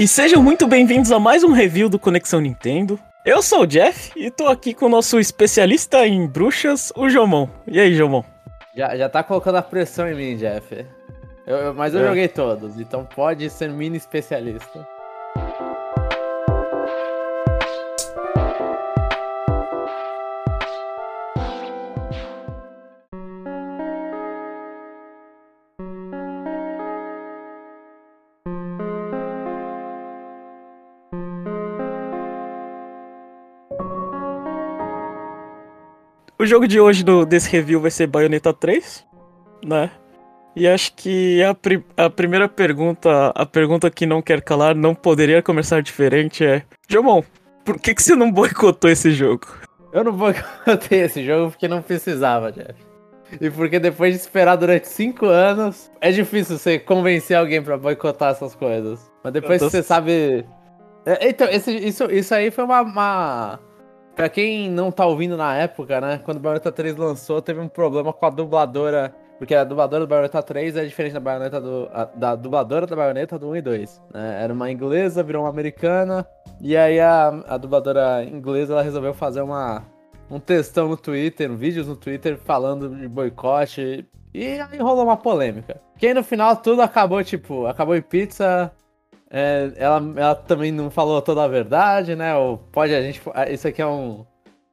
E sejam muito bem-vindos a mais um review do Conexão Nintendo. Eu sou o Jeff e tô aqui com o nosso especialista em bruxas, o Jomon. E aí, Jomon? Já, já tá colocando a pressão em mim, Jeff. Eu, eu- mas eu É. joguei todos, então pode ser mini especialista. Jogo de hoje do, desse review vai ser Bayonetta 3, né? E acho que a, pri- a primeira pergunta, a pergunta que não quer calar, não poderia começar diferente é: Jomon, por que, que você não boicotou esse jogo? Eu não boicotei esse jogo porque não precisava, Jeff. E porque depois de esperar durante 5 anos, é difícil você convencer alguém pra boicotar essas coisas. Mas depois tô- você sabe. É, Então, esse- isso, isso aí foi uma, uma. Pra quem não tá ouvindo na época, né? Quando Bayonetta 3 lançou, teve um problema com a dubladora. Porque a dubladora do Bayonetta 3 é diferente da do. a- da dubladora da Bayonetta do 1 e 2. né? Era uma inglesa, virou uma americana. E aí a, a dubladora inglesa ela resolveu fazer uma, um textão no Twitter, vídeos no Twitter falando de boicote. E aí rolou uma polêmica. Que aí no final tudo acabou, tipo, acabou em pizza. É, ela, ela também não falou toda a verdade, né? Ou pode a gente. Isso aqui é um,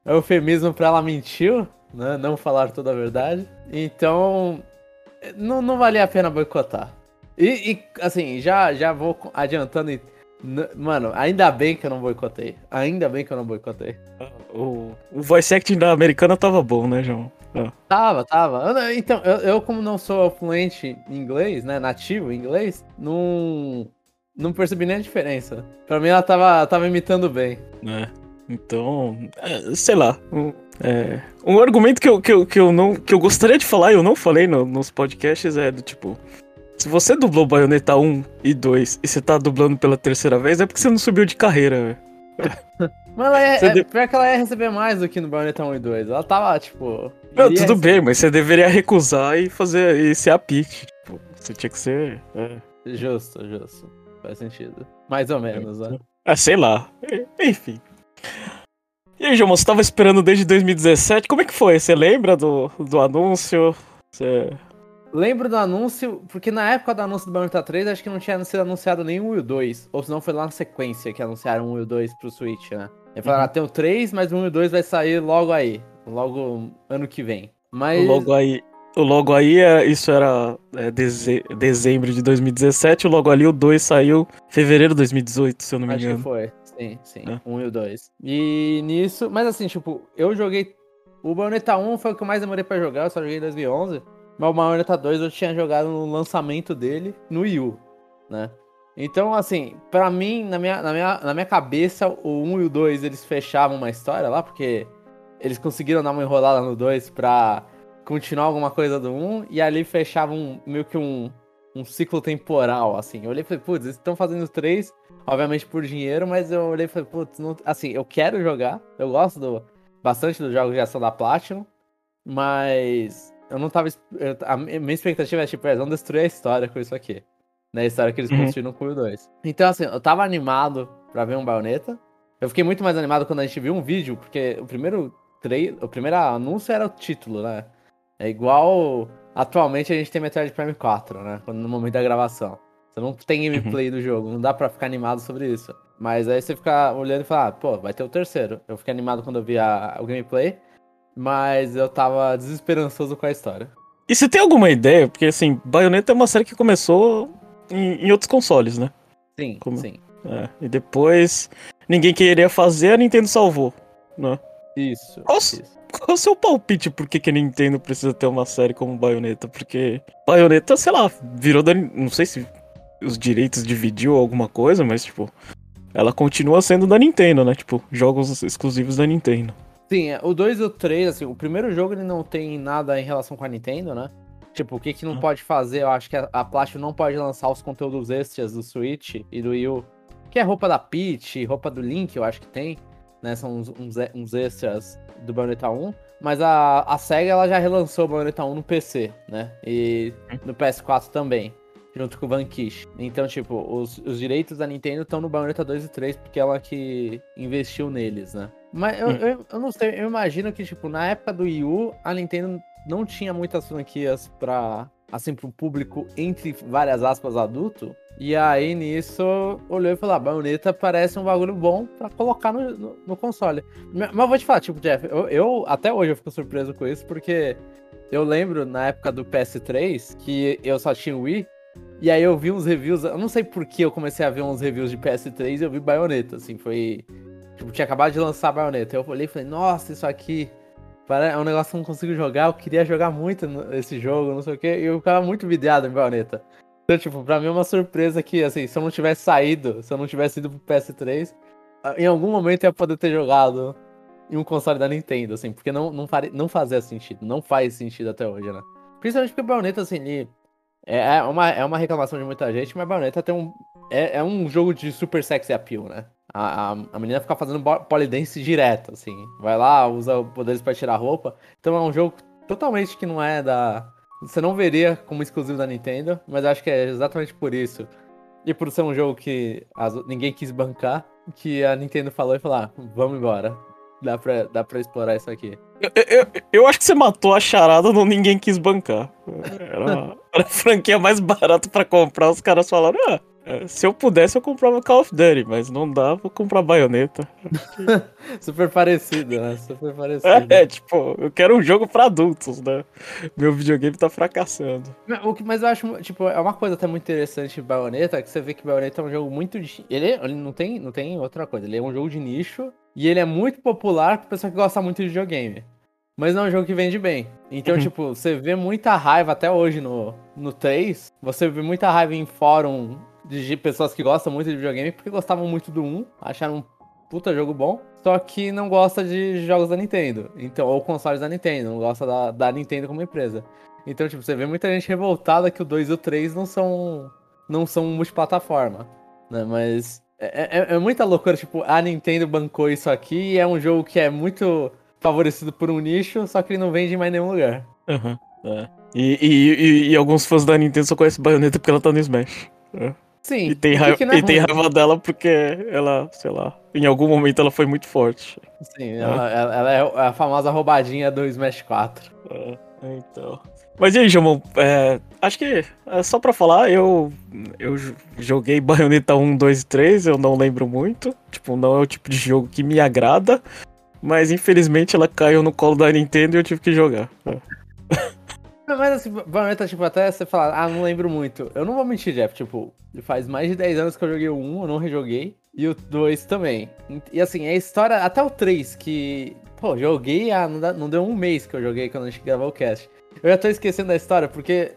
é um eufemismo pra ela mentiu, né? Não falar toda a verdade. Então. Não, não valia a pena boicotar. E, e, assim, já, já vou adiantando. e- Mano, ainda bem que eu não boicotei. Ainda bem que eu não boicotei. O, o voice acting da americana tava bom, né, João? Ah. Tava, tava. Então, eu, eu, como não sou fluente em inglês, né? Nativo em inglês, não. Não percebi nem a diferença. Pra mim ela tava, tava imitando bem. né? Então, é, sei lá. Um, é, um argumento que eu, que, eu, que, eu não, que eu gostaria de falar e eu não falei no- nos podcasts é do tipo. Se você dublou Bayonetta 1 e 2 e você tá dublando pela terceira vez, é porque você não subiu de carreira, velho. Mas ela é, é- de- pior que ela ia receber mais do que no Bayonetta 1 e 2. Ela tava, tipo. Não, tudo receber- bem, mas você deveria recusar e fazer e ser a Peach. Tipo, você tinha que ser. É, Justo, justo. Faz sentido. Mais ou menos, né? Ah, sei lá. Enfim. E aí, João, você tava esperando desde 2017. Como é que foi? Você lembra do, do anúncio? Você... Lembro do anúncio, porque na época do anúncio do Bayonetta 3, acho que não tinha sido anunciado nem o 1 e o 2. Ou senão foi lá na sequência que anunciaram o 1 e o 2 pro Switch, né? E falaram, Uhum. ah, tem o 3, mas o 1 e o 2 vai sair logo aí. Logo ano que vem. Mas. logo aí. O logo aí, é- isso era é, deze- dezembro de 2017. O logo ali, o 2 saiu em fevereiro de 2018, se eu não me Acho que engano. foi. Sim, sim. É. Um e o 2. E nisso. Mas assim, tipo, eu joguei. O Bayonetta 1 foi o que eu mais demorei pra jogar, eu só joguei em 2011. Mas o Bayonetta 2 eu tinha jogado no lançamento dele no Wii U, né? Então, assim, pra mim, na minha, na, minha, na minha cabeça, o 1 e o 2 eles fechavam uma história lá, porque eles conseguiram dar uma enrolada no 2 pra continuar alguma coisa do 1, e ali fechavam meio que um, um ciclo temporal, assim. Eu olhei e falei, putz, eles estão fazendo três, obviamente por dinheiro, mas eu olhei e falei, putz, não- assim, eu quero jogar, eu gosto do, bastante dos jogos de ação da Platinum, mas eu não tava. eu- a minha expectativa é, tipo, eles vão destruir a história com isso aqui. Né, a história que eles Uhum. construíram com o 2. Então, assim, eu tava animado pra ver um Bayonetta. Eu fiquei muito mais animado quando a gente viu um vídeo, porque o primeiro trailer, o primeiro anúncio era o título, né? É igual atualmente a gente tem Metroid Prime 4, né? No momento da gravação. Você não tem gameplay do jogo, não dá pra ficar animado sobre isso. Mas aí você fica olhando e fala, ah, pô, vai ter o terceiro. Eu fiquei animado quando eu vi a- o gameplay, mas eu tava desesperançoso com a história. E você tem alguma ideia? Porque, assim, Bayonetta é uma série que começou em, em outros consoles, né? Sim, Como? sim. É, e depois ninguém queria fazer, a Nintendo salvou, né? Isso. Nossa. isso. Qual é o seu palpite por que, que a Nintendo precisa ter uma série como Bayonetta? Porque Bayonetta, sei lá, virou da. Não sei se os direitos dividiu alguma coisa, mas, tipo, ela continua sendo da Nintendo, né? Tipo, jogos exclusivos da Nintendo. Sim, é, o 2 e o 3, assim, o primeiro jogo ele não tem nada em relação com a Nintendo, né? Tipo, o que que não Ah. pode fazer? Eu acho que a, a não pode lançar os conteúdos extras do Switch e do Wii U. Que é roupa da Peach, roupa do Link, eu acho que tem. Né? São uns, uns, uns extras do Bayonetta 1. Mas a, a SEGA ela já relançou o Bayonetta 1 no PC, né? E no PS4 também. junto com o Vanquish. Então, tipo, os, os direitos da Nintendo estão no Bayonetta 2 e 3 porque ela que investiu neles, né? Mas eu, hum. eu, eu, não sei, eu imagino que, tipo, na época do Wii U, a Nintendo não tinha muitas franquias pra, assim, pro público, entre várias aspas, adulto. E aí, nisso, olhou e falou, ah, Bayonetta parece um bagulho bom pra colocar no, no, no console. Mas vou te falar, tipo, Jeff, eu, eu, até hoje eu fico surpreso com isso, porque eu lembro, na época do PS3, que eu só tinha o Wii, e aí eu vi uns reviews, eu não sei por que eu comecei a ver uns reviews de PS3 e eu vi Bayonetta, assim, foi... Tipo, tinha acabado de lançar Bayonetta. Eu olhei e falei, nossa, isso aqui é um negócio que eu não consigo jogar, eu queria jogar muito esse jogo, não sei o que, e eu ficava muito videado em Bayonetta. Então, tipo, pra mim é uma surpresa que, assim, se eu não tivesse saído, se eu não tivesse ido pro PS3, ah, em algum momento eu ia poder ter jogado em um console da Nintendo, assim, porque não, não, faria, não fazia sentido, não faz sentido até hoje, né? Principalmente porque Bayonetta, assim, ele é, é uma, é uma reclamação de muita gente, mas Bayonetta tem um, é, é um jogo de super sexy appeal, né? A, a, a menina fica fazendo polidense direto, assim. Vai lá, usa poderes para tirar roupa. Então é um jogo totalmente que não é da. Você não veria como exclusivo da Nintendo, mas acho que é exatamente por isso. E por ser um jogo que as, ninguém quis bancar, que a Nintendo falou e falou: ah, vamos embora. Dá pra, dá pra explorar isso aqui. Eu, eu, eu acho que você matou a charada no ninguém quis bancar. Era, era a franquia mais barata para comprar, os caras falaram: ah, se eu pudesse, eu comprava Call of Duty, mas não dá, vou comprar baioneta. Super parecido, né? Super parecido. É, tipo, eu quero um jogo pra adultos, né? Meu videogame tá fracassando. O que, mas eu acho, tipo, é uma coisa até muito interessante de baioneta, que você vê que baioneta é um jogo muito. Ele, ele não, tem, não tem outra coisa, ele é um jogo de nicho e ele é muito popular pra pessoa que gosta muito de videogame. Mas não é um jogo que vende bem. Então, uhum. tipo, você vê muita raiva até hoje no, no 3. Você vê muita raiva em fórum de pessoas que gostam muito de videogame porque gostavam muito do 1, acharam um puta jogo bom, só que não gosta de jogos da Nintendo, então ou consoles da Nintendo, não gosta da, da Nintendo como empresa. Então, tipo, você vê muita gente revoltada que o 2 e o 3 não são não são multiplataforma, né? Mas é, é, é, muita loucura, tipo, a Nintendo bancou isso aqui e é um jogo que é muito favorecido por um nicho, só que ele não vende em mais nenhum lugar. Uhum, é. e, e, e, e, alguns fãs da Nintendo só conhecem Bayonetta porque ela tá no Smash. É. Sim. E tem, raiva, é e tem raiva dela porque ela, sei lá, em algum momento ela foi muito forte. Sim, é. ela, ela, é a famosa roubadinha do Smash 4. É, então. Mas e aí, Jamon? É, acho que é só pra falar, eu, eu joguei Bayonetta 1, 2 e 3, eu não lembro muito. Tipo, não é o tipo de jogo que me agrada. Mas infelizmente ela caiu no colo da Nintendo e eu tive que jogar. É. Mas assim, Bayonetta, tipo, até você falar, ah, não lembro muito. Eu não vou mentir, Jeff, tipo, faz mais de 10 anos que eu joguei o 1, eu não rejoguei. E o 2 também. E assim, a história, até o 3, que, pô, joguei, ah, não, dá, não deu um mês que eu joguei quando a gente gravou o cast. Eu já tô esquecendo da história, porque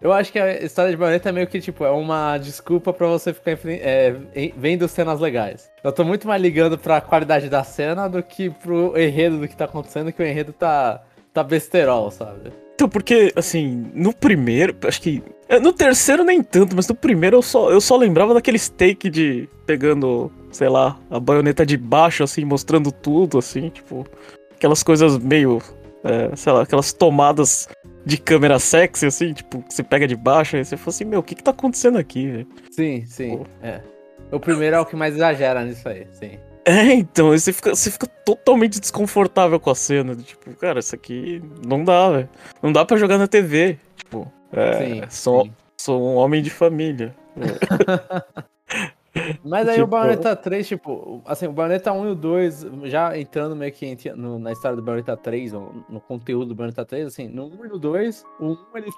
eu acho que a história de Bayonetta é meio que, tipo, é uma desculpa para você ficar é, vendo cenas legais. Eu tô muito mais ligando pra qualidade da cena do que pro enredo do que tá acontecendo, que o enredo tá, tá besterol, sabe? Então, porque, assim, no primeiro, acho que. É, no terceiro nem tanto, mas no primeiro eu só, eu só lembrava daquele steak de pegando, sei lá, a baioneta de baixo, assim, mostrando tudo, assim, tipo. Aquelas coisas meio. É, sei lá, aquelas tomadas de câmera sexy, assim, tipo, você pega de baixo e você fala assim, meu, o que que tá acontecendo aqui, velho? Sim, sim, Pô. é. O primeiro é o que mais exagera nisso aí, sim. É, então, você fica, você fica totalmente desconfortável com a cena. Tipo, cara, isso aqui não dá, velho. Não dá pra jogar na TV. Tipo, é, sim, sou, sim. sou um homem de família. Mas aí tipo... o Bayonetta 3, tipo, assim, o Bayonetta 1 e o 2, já entrando meio que no, na história do Bayonetta 3, no, no, conteúdo do Bayonetta 3, assim, no 1 e no 2, o 1 ele.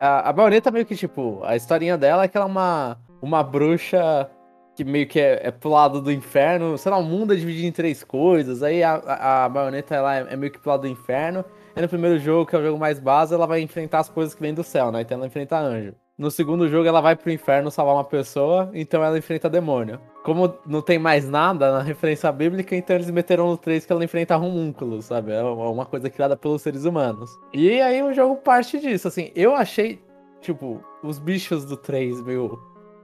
A, a Bayonetta meio que, tipo, a historinha dela é que ela é uma, uma bruxa que meio que é, é pro lado do inferno. Sei lá, o mundo é dividido em três coisas. Aí a, a, a baioneta ela é, é, meio que pro lado do inferno. E no primeiro jogo, que é o jogo mais base, ela vai enfrentar as coisas que vêm do céu, né? Então ela enfrenta anjo. No segundo jogo, ela vai pro inferno salvar uma pessoa, então ela enfrenta demônio. Como não tem mais nada na referência bíblica, então eles meteram no 3 que ela enfrenta homúnculos, sabe? É uma coisa criada pelos seres humanos. E aí o jogo parte disso, assim. Eu achei, tipo, os bichos do 3 meio,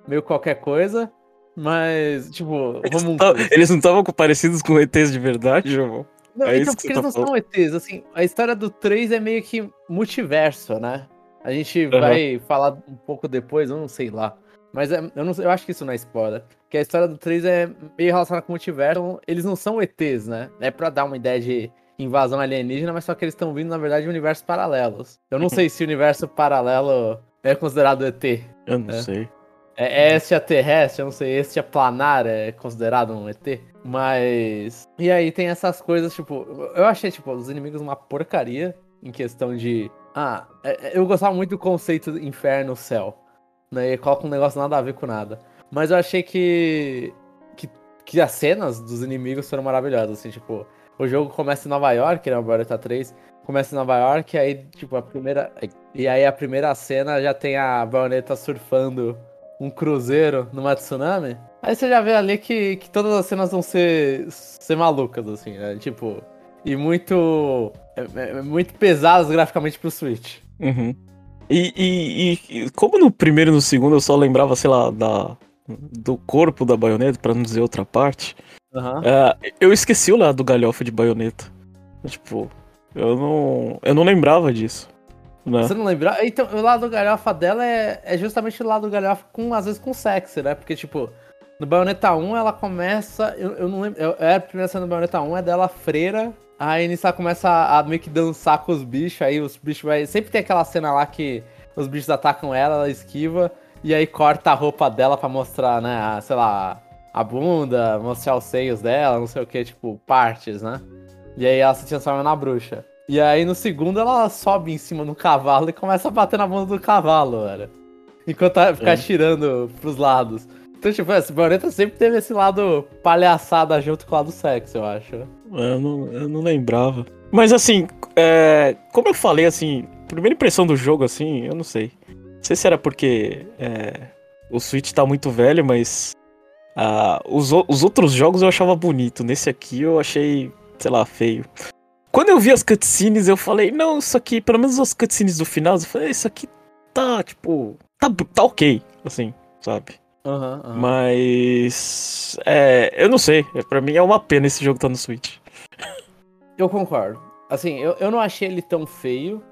meio qualquer coisa. Mas, tipo, eles não estavam parecidos com ETs de verdade, João? Não, é então, porque eles tá não falando. são ETs, assim, a história do 3 é meio que multiverso, né? A gente uhum. vai falar um pouco depois, eu não sei lá. Mas é, eu, não, eu acho que isso não é spoiler. Que a história do 3 é meio relacionada com o multiverso. Eles não são ETs, né? É pra dar uma ideia de invasão alienígena, mas só que eles estão vindo, na verdade, de universos paralelos. Eu não sei se o universo paralelo é considerado ET. Eu não é. sei. É, é extraterrestre, eu não sei, extraplanar é considerado um ET. Mas. E aí tem essas coisas, tipo. Eu achei, tipo, os inimigos uma porcaria em questão de. Ah, é, é, eu gostava muito do conceito inferno-céu. Né? E coloca um negócio nada a ver com nada. Mas eu achei que. que, que as cenas dos inimigos foram maravilhosas, assim, tipo. O jogo começa em Nova York, né? O Bayonetta 3 começa em Nova York, e aí, tipo, a primeira. E aí a primeira cena já tem a Bayonetta surfando um cruzeiro numa tsunami. Aí você já vê ali que, que todas as cenas vão ser, ser malucas, assim, né? Tipo, e muito. É, é, é muito pesadas graficamente pro Switch. Uhum. E, e, e, como no primeiro e no segundo eu só lembrava, sei lá, da, do corpo da baioneta, para não dizer outra parte, uhum. eu esqueci o lado do galhofa de baioneta. Tipo, eu não, eu não lembrava disso. Né? Você não lembra? Então, o lado galhofa dela é, é justamente o lado galhofa com, às vezes, com sexy, né? Porque, tipo, no Bayonetta 1 ela começa. Eu, eu não lembro. Eu, é a primeira cena do Bayonetta 1 é dela freira. Aí ela começa a, a meio que dançar com os bichos. Aí os bichos vai. Sempre tem aquela cena lá que os bichos atacam ela, ela esquiva. E aí corta a roupa dela pra mostrar, né? A, sei lá, a bunda, mostrar os seios dela, não sei o que, tipo, partes, né? E aí ela se transforma na bruxa. E aí no segundo ela sobe em cima do cavalo e começa a bater na bunda do cavalo, velho. Enquanto ela fica é. tirando pros lados. Então, tipo, essa Bayonetta sempre teve esse lado palhaçada junto com o lado sexo, eu acho. Eu não, eu não lembrava. Mas assim, é, como eu falei, assim, primeira impressão do jogo, assim, eu não sei. Não sei se era porque é, o Switch tá muito velho, mas ah, os, os outros jogos eu achava bonito. Nesse aqui eu achei, sei lá, feio. Quando eu vi as cutscenes, eu falei, não, isso aqui, pelo menos as cutscenes do final, eu falei, isso aqui tá, tipo, tá, tá ok, assim, sabe? Uhum, uhum. Mas. É, eu não sei. É, pra mim é uma pena esse jogo tá no Switch. Eu concordo. Assim, eu, eu não achei ele tão feio,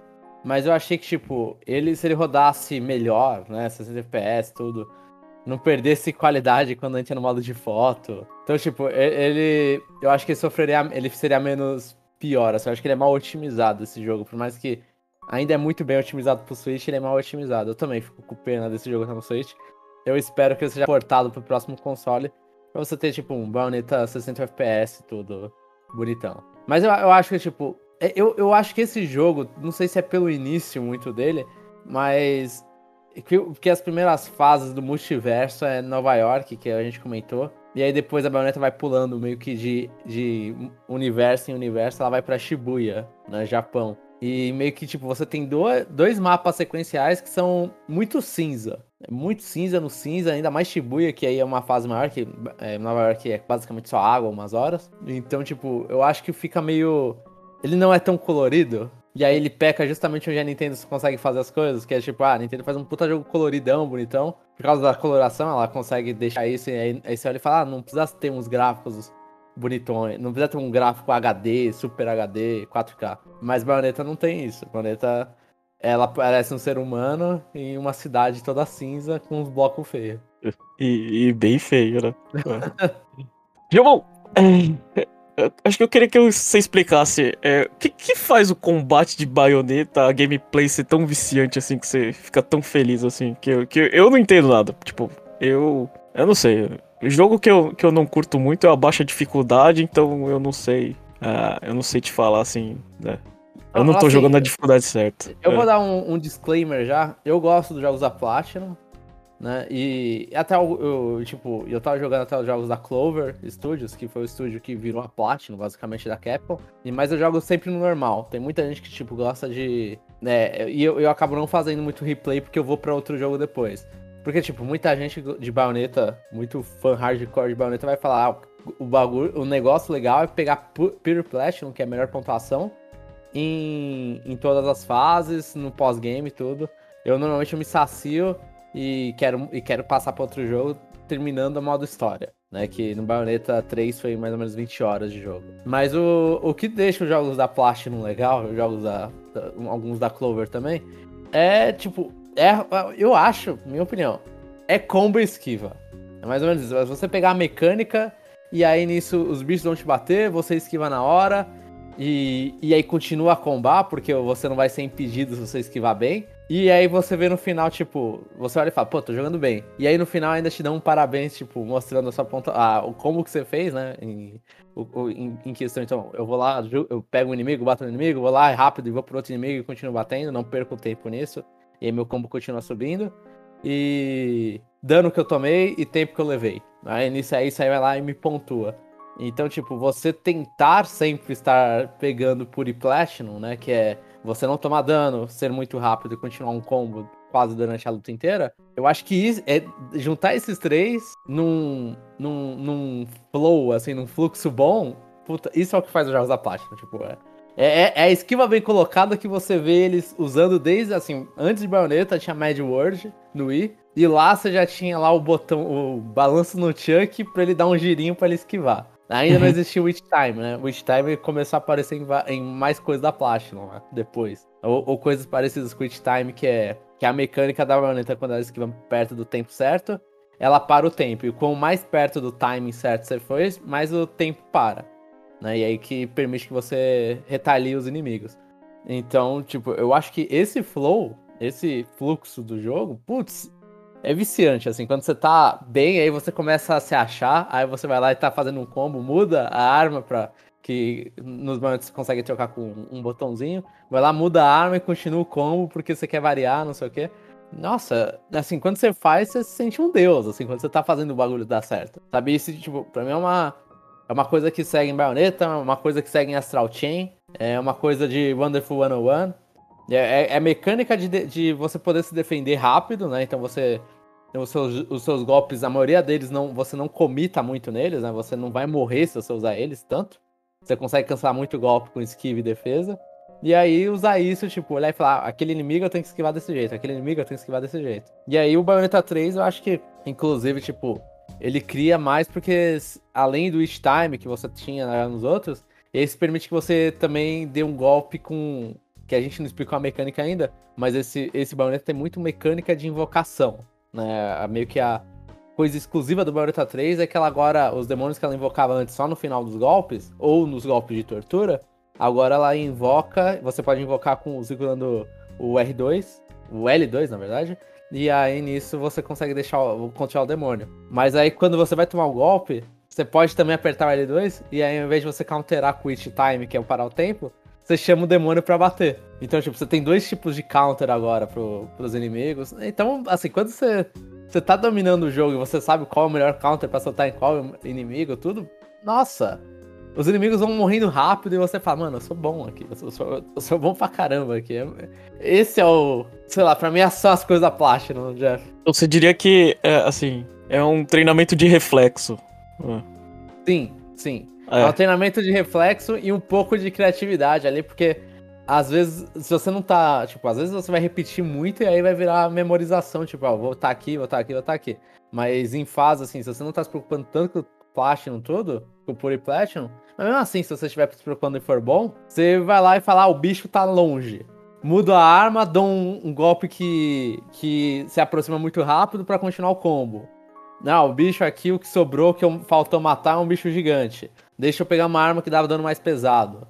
mas eu achei que, tipo, ele, se ele rodasse melhor, né? 60 FPS, tudo, não perdesse qualidade quando a gente ia no modo de foto. Então, tipo, ele. Eu acho que ele sofreria. Ele seria menos pior. Assim, eu acho que ele é mal otimizado esse jogo. Por mais que ainda é muito bem otimizado pro Switch, ele é mal otimizado. Eu também fico com pena desse jogo estar no Switch. Eu espero que ele seja portado pro próximo console. Pra você ter, tipo, um Bayonetta 60 FPS, tudo bonitão. Mas eu, eu acho que, tipo, é, eu, eu acho que esse jogo, não sei se é pelo início muito dele, mas que, que as primeiras fases do multiverso é Nova York, que a gente comentou. E aí depois a baioneta vai pulando meio que de, de universo em universo, ela vai para Shibuya, no né, Japão. E meio que, tipo, você tem dois, dois mapas sequenciais que são muito cinza. Muito cinza no cinza, ainda mais Shibuya, que aí é uma fase maior, que é, Nova York é basicamente só água, umas horas. Então, tipo, eu acho que fica meio. Ele não é tão colorido. E aí ele peca justamente onde a Nintendo consegue fazer as coisas, que é tipo, ah, a Nintendo faz um puta jogo coloridão, bonitão. Por causa da coloração, ela consegue deixar isso, e aí, aí você olha e fala, ah, não precisa ter uns gráficos bonitões, não precisa ter um gráfico HD, Super HD, 4K. Mas Bayonetta não tem isso. Bayonetta, ela parece um ser humano em uma cidade toda cinza com uns blocos feios. E, e, bem feio, né? É, Acho que eu queria que você explicasse é, o que, que faz o combate de baioneta, a gameplay ser tão viciante assim, que você fica tão feliz assim, que eu, que eu não entendo nada. Tipo, eu. Eu não sei. O jogo que eu, que eu não curto muito é a baixa dificuldade, então eu não sei. Uh, eu não sei te falar assim, né? Eu não tô assim, jogando a dificuldade certa. Eu é. vou dar um, um, disclaimer já. Eu gosto dos jogos da Platinum né? E até eu, eu, tipo, eu tava jogando até os jogos da Clover Studios, que foi o estúdio que virou a Platinum, basicamente, da Capcom. E, mas eu jogo sempre no normal. Tem muita gente que, tipo, gosta de. Né, e eu, eu acabo não fazendo muito replay porque eu vou para outro jogo depois. Porque, tipo, muita gente de baioneta, muito fã hardcore de baioneta, vai falar: ah, o bagulho, o negócio legal é pegar Pure Platinum, que é a melhor pontuação, em, em todas as fases, no pós-game e tudo. Eu normalmente eu me sacio e quero, e quero passar para outro jogo terminando a modo história. Né, que no Bayonetta 3 foi mais ou menos 20 horas de jogo. Mas o, o que deixa os jogos da Platinum legal, os jogos da, da, alguns da Clover também, é tipo. É, eu acho, minha opinião, é combo esquiva. É mais ou menos isso. Você pegar a mecânica e aí nisso os bichos vão te bater, você esquiva na hora. E, e aí continua a combar, porque você não vai ser impedido se você esquivar bem. E aí você vê no final, tipo, você olha e fala, pô, tô jogando bem. E aí no final ainda te dão um parabéns, tipo, mostrando a sua ponta. Ah, como que você fez, né? Em, em, em, questão, então, eu vou lá, eu pego um inimigo, bato no inimigo, vou lá rápido e vou pro outro inimigo e continuo batendo, não perco tempo nisso. E aí meu combo continua subindo. E dano que eu tomei e tempo que eu levei. Aí nisso aí, isso aí vai lá e me pontua. Então, tipo, você tentar sempre estar pegando Puri Platinum, né? Que é você não tomar dano, ser muito rápido e continuar um combo quase durante a luta inteira. Eu acho que isso, é juntar esses três num, num, num flow, assim, num fluxo bom. Puta, isso é o que faz os jogos da Platinum, tipo, é. É, é, a esquiva bem colocada que você vê eles usando desde, assim, antes de Bayonetta tinha Mad World no Wii, e lá você já tinha lá o botão, o balanço no Chuck pra ele dar um girinho pra ele esquivar. Ainda não existia Witch Time, né? Witch Time começou a aparecer em, em mais coisas da Platinum, né? Depois. Ou, ou, coisas parecidas com Witch Time, que é, que é a mecânica da baioneta quando ela esquiva perto do tempo certo, ela para o tempo. E quanto mais perto do timing certo você for, mais o tempo para. Né? E aí que permite que você retalie os inimigos. Então, tipo, eu acho que esse flow, esse fluxo do jogo, putz, é viciante, assim. Quando você tá bem, aí você começa a se achar, aí você vai lá e tá fazendo um combo, muda a arma pra. Que nos momentos você consegue trocar com um botãozinho. Vai lá, muda a arma e continua o combo porque você quer variar, não sei o quê. Nossa, assim, quando você faz, você se sente um deus, assim, quando você tá fazendo o bagulho dar certo. Sabe? Isso, tipo, pra mim é uma. É uma coisa que segue em Bayonetta, uma coisa que segue em Astral Chain, é uma coisa de Wonderful 101. É, é, é mecânica de, de você poder se defender rápido, né? Então você os seus, os seus golpes, a maioria deles não, você não comita muito neles, né? Você não vai morrer se você usar eles tanto. Você consegue cancelar muito golpe com esquiva e defesa. E aí usar isso, tipo, olhar e falar, ah, aquele inimigo eu tenho que esquivar desse jeito, aquele inimigo eu tenho que esquivar desse jeito. E aí o Bayonetta 3, eu acho que, inclusive, tipo, ele cria mais porque, além do Each Time que você tinha né, nos outros, esse permite que você também dê um golpe com. Que a gente não explicou a mecânica ainda, mas esse, esse Bayonetta tem muito mecânica de invocação. Né? Meio que a coisa exclusiva do Bayonetta 3 é que ela agora, os demônios que ela invocava antes só no final dos golpes, ou nos golpes de tortura, agora ela invoca, você pode invocar com segurando o R2, o L2 na verdade, e aí nisso você consegue deixar controlar o demônio. Mas aí quando você vai tomar o golpe, você pode também apertar o L2, e aí ao invés de você counterar com o Time, que é o parar o tempo, você chama o demônio para bater. Então, tipo, você tem dois tipos de counter agora pro, pros inimigos. Então, assim, quando você, você tá dominando o jogo e você sabe qual é o melhor counter pra soltar em qual inimigo, tudo, nossa, os inimigos vão morrendo rápido e você fala, mano, eu sou bom aqui, eu sou, eu sou bom pra caramba aqui. Esse é o, sei lá, pra mim é só as coisas da Platinum, Jeff. Você diria que, é, assim, é um treinamento de reflexo. Sim, sim. É. é um treinamento de reflexo e um pouco de criatividade ali, porque às vezes, se você não tá. Tipo, às vezes você vai repetir muito e aí vai virar memorização, tipo, ó, vou estar tá aqui, vou estar tá aqui, vou estar tá aqui. Mas em fase, assim, se você não tá se preocupando tanto com o Platinum tudo, com o Puri Platinum, mas mesmo assim, se você estiver se preocupando e for bom, você vai lá e fala, ah, o bicho tá longe. Muda a arma, dá um, um golpe que, que se aproxima muito rápido para continuar o combo. Não, o bicho aqui, o que sobrou, que faltou matar, é um bicho gigante. Deixa eu pegar uma arma que dava dano mais pesado.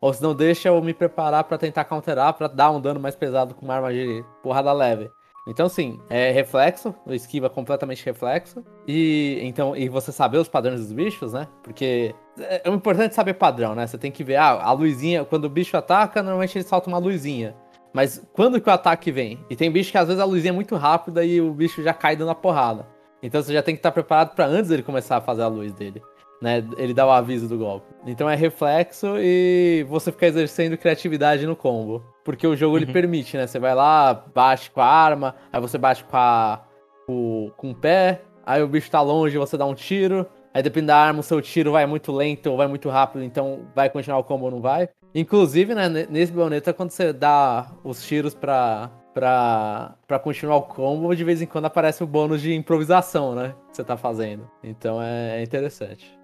Ou se não, deixa eu me preparar para tentar counterar, para dar um dano mais pesado com uma arma de porrada leve. Então, sim, é reflexo, esquiva completamente reflexo. E então e você saber os padrões dos bichos, né? Porque é, é importante saber padrão, né? Você tem que ver, ah, a luzinha, quando o bicho ataca, normalmente ele solta uma luzinha. Mas quando que o ataque vem? E tem bicho que às vezes a luzinha é muito rápida e o bicho já cai dando a porrada. Então você já tem que estar preparado para antes ele começar a fazer a luz dele né? Ele dá o aviso do golpe. Então é reflexo e você fica exercendo criatividade no combo. Porque o jogo uhum. ele permite, né? Você vai lá, bate com a arma, aí você bate com, a, com, com o pé, aí o bicho tá longe, você dá um tiro. Aí depende da arma, o seu tiro vai muito lento ou vai muito rápido, então vai continuar o combo ou não vai. Inclusive, né, nesse Bayonetta, quando você dá os tiros pra, pra, pra continuar o combo, de vez em quando aparece o bônus de improvisação, né? Que você tá fazendo. Então é, é interessante.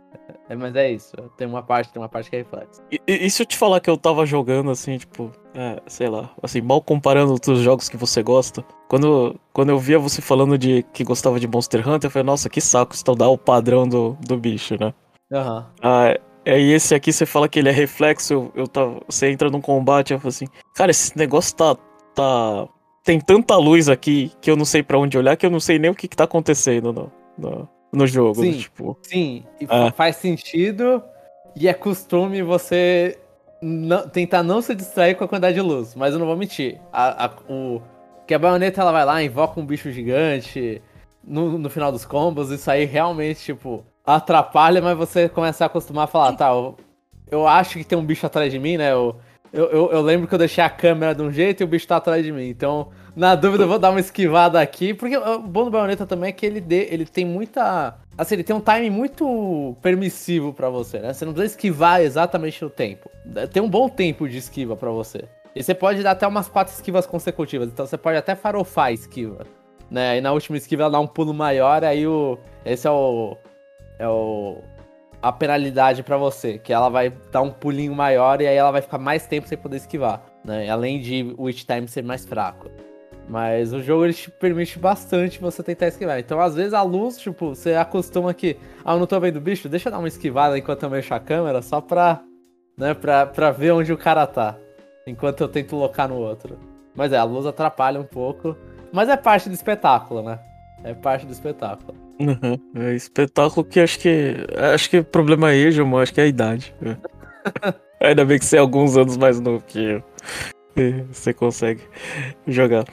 É, mas é isso. Tem uma parte, tem uma parte que é reflexo. E, e, e se eu te falar que eu tava jogando assim, tipo, é, sei lá, assim, mal comparando os jogos que você gosta. Quando, quando eu via você falando de que gostava de Monster Hunter, eu falei, nossa, que saco estudar o padrão do, do bicho, né? Aham. Uhum. Ah, Aí esse aqui você fala que ele é reflexo, eu, eu tava, você entra num combate, eu falo assim, cara, esse negócio tá, tá, tem tanta luz aqui que eu não sei para onde olhar, que eu não sei nem o que, que tá acontecendo no, no, no jogo. Sim, tipo. sim. É. faz sentido e é costume você não, tentar não se distrair com a quantidade de luz, mas eu não vou mentir. A, a, o, que a baioneta ela vai lá, invoca um bicho gigante no, no final dos combos, isso aí realmente, tipo, atrapalha, mas você começa a acostumar a falar, tá, eu, eu acho que tem um bicho atrás de mim, né? Eu, eu, eu, eu, lembro que eu deixei a câmera de um jeito e o bicho tá atrás de mim. Então, na dúvida, eu vou dar uma esquivada aqui. Porque o bom do Bayonetta também é que ele, dê, ele tem muita. Assim, ele tem um time muito permissivo para você, né? Você não precisa esquivar exatamente no tempo. Tem um bom tempo de esquiva para você. E você pode dar até umas quatro esquivas consecutivas. Então você pode até farofar a esquiva. Né? E na última esquiva ela dá um pulo maior, aí o. Esse é o é o, a penalidade para você, que ela vai dar um pulinho maior e aí ela vai ficar mais tempo sem poder esquivar, né? Além de o hit time ser mais fraco. Mas o jogo ele te permite bastante você tentar esquivar. Então, às vezes, a luz, tipo, você acostuma que, ah, eu não tô vendo o bicho, deixa eu dar uma esquivada enquanto eu mexo a câmera, só pra, né, pra, pra ver onde o cara tá. Enquanto eu tento locar no outro. Mas é, a luz atrapalha um pouco. Mas é parte do espetáculo, né? É parte do espetáculo. Uhum. É espetáculo que acho que. Acho que o problema é Ejamo, acho que é a idade. É. Ainda bem que você é alguns anos mais novo que eu. Você consegue jogar. O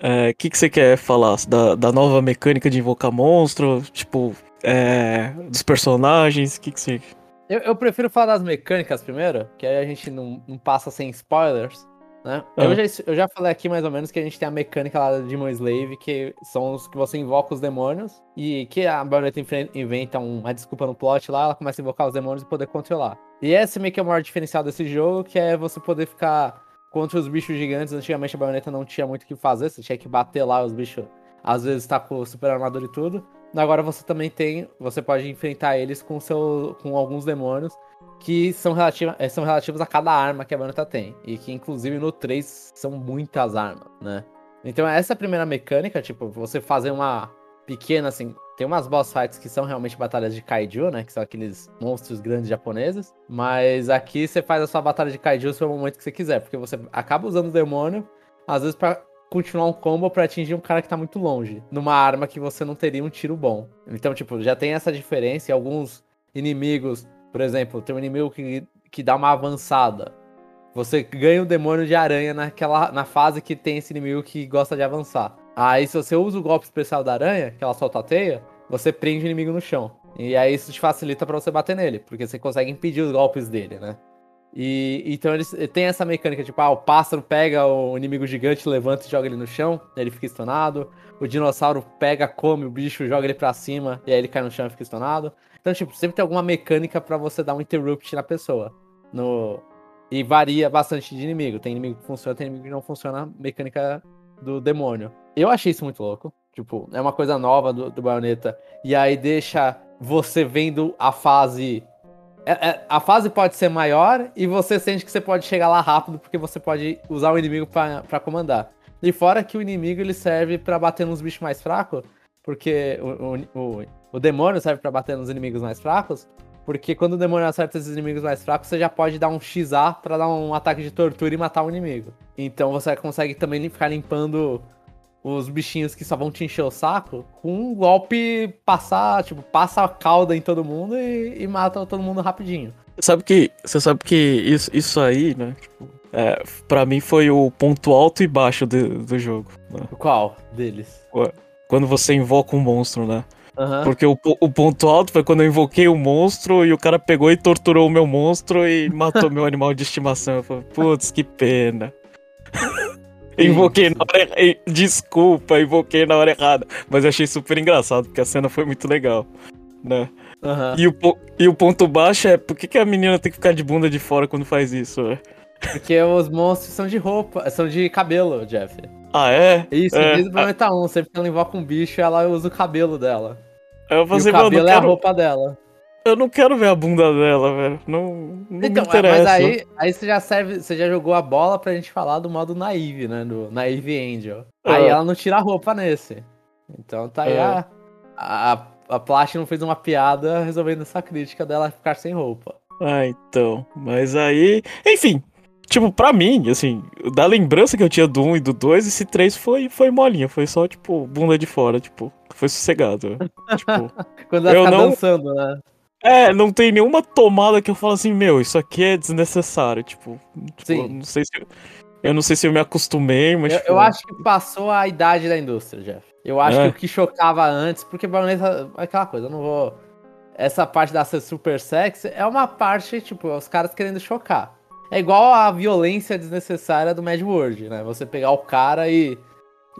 é, que, que você quer falar? Da, da nova mecânica de invocar monstro? Tipo, é, dos personagens? O que, que você. Eu, eu, prefiro falar das mecânicas primeiro, que aí a gente não, não passa sem spoilers. Né? Ah. Eu, já, eu já falei aqui mais ou menos que a gente tem a mecânica lá de Demon Slave, que são os que você invoca os demônios, e que a Bayonetta inventa uma desculpa no plot lá, ela começa a invocar os demônios e poder controlar. E esse meio que é o maior diferencial desse jogo, que é você poder ficar contra os bichos gigantes. Antigamente a Bayonetta não tinha muito o que fazer, você tinha que bater lá os bichos, às vezes tá com super armadura e tudo. Agora você também tem, você pode enfrentar eles com, seu, com alguns demônios que são, relativa, eh, são relativos a cada arma que a Bayonetta tem. E que, inclusive, no 3 são muitas armas, né? Então, essa é a primeira mecânica, tipo, você fazer uma pequena, assim... Tem umas boss fights que são realmente batalhas de kaiju, né? Que são aqueles monstros grandes japoneses. Mas aqui você faz a sua batalha de kaiju no momento que você quiser. Porque você acaba usando o demônio, às vezes para continuar um combo para atingir um cara que tá muito longe. Numa arma que você não teria um tiro bom. Então, tipo, já tem essa diferença. E alguns inimigos por exemplo, tem um inimigo que, que dá uma avançada. Você ganha o demônio de aranha naquela, na fase que tem esse inimigo que gosta de avançar. Aí, se você usa o golpe especial da aranha, que ela solta a teia, você prende o inimigo no chão. E aí isso te facilita para você bater nele, porque você consegue impedir os golpes dele, né? E então eles tem essa mecânica, tipo, ah, o pássaro pega o inimigo gigante, levanta e joga ele no chão, ele fica estonado. O dinossauro pega, come o bicho, joga ele pra cima, e aí ele cai no chão e fica estonado. Então, tipo, sempre tem alguma mecânica para você dar um interrupt na pessoa. No... E varia bastante de inimigo. Tem inimigo que funciona, tem inimigo que não funciona. Mecânica do demônio. Eu achei isso muito louco. Tipo, é uma coisa nova do, do Bayonetta. E aí deixa você vendo a fase. É, é, a fase pode ser maior e você sente que você pode chegar lá rápido porque você pode usar o inimigo para comandar. E fora que o inimigo ele serve para bater nos bichos mais fracos, porque o, o, o o demônio serve para bater nos inimigos mais fracos, porque quando o demônio acerta esses inimigos mais fracos, você já pode dar um XA para dar um ataque de tortura e matar o inimigo. Então você consegue também ficar limpando os bichinhos que só vão te encher o saco com um golpe passar, tipo, passa a cauda em todo mundo e, e mata todo mundo rapidinho. Sabe que, você sabe que isso, isso aí, né? Tipo, é, pra mim foi o ponto alto e baixo do, do jogo. Né? Qual deles? Quando você invoca um monstro, né? Uhum. Porque o, o ponto alto foi quando eu invoquei o monstro e o cara pegou e torturou o meu monstro e matou meu animal de estimação. Eu falei, putz, que pena. invoquei na hora errada. Desculpa, invoquei na hora errada. Mas eu achei super engraçado, porque a cena foi muito legal. Né? Uhum. E, o, e o ponto baixo é por que, que a menina tem que ficar de bunda de fora quando faz isso, né? Porque os monstros são de roupa, são de cabelo, Jeff. Ah, é? Isso, é. desde o planeta 1, sempre que ela invoca um bicho, ela usa o cabelo dela. Eu falei, e o cabelo é a roupa dela. Eu não quero ver a bunda dela, velho. Não, não Então, me interessa. mas aí, aí você já serve, você já jogou a bola pra gente falar do modo naive, né? Do Naive Angel. Aí É. ela não tira a roupa nesse. Então tá aí É. a, a, a Platinum fez uma piada resolvendo essa crítica dela ficar sem roupa. Ah, então. Mas aí. Enfim. Tipo, pra mim, assim, da lembrança que eu tinha do 1 e do 2, esse 3 foi, foi molinha. Foi só, tipo, bunda de fora. Tipo, foi sossegado. tipo. Quando ela Eu fica não- dançando, né? É, não tem nenhuma tomada que eu falo assim, meu, isso aqui é desnecessário. Tipo, tipo, Sim. eu não sei se. Eu não sei se eu me acostumei, mas. Eu, tipo, eu acho que passou a idade da indústria, Jeff. Eu acho É. que o que chocava antes, porque Baioneta é aquela coisa, eu não vou. Essa parte da ser super sexy é uma parte, tipo, os caras querendo chocar. É igual a violência desnecessária do Mad World, né? Você pegar o cara e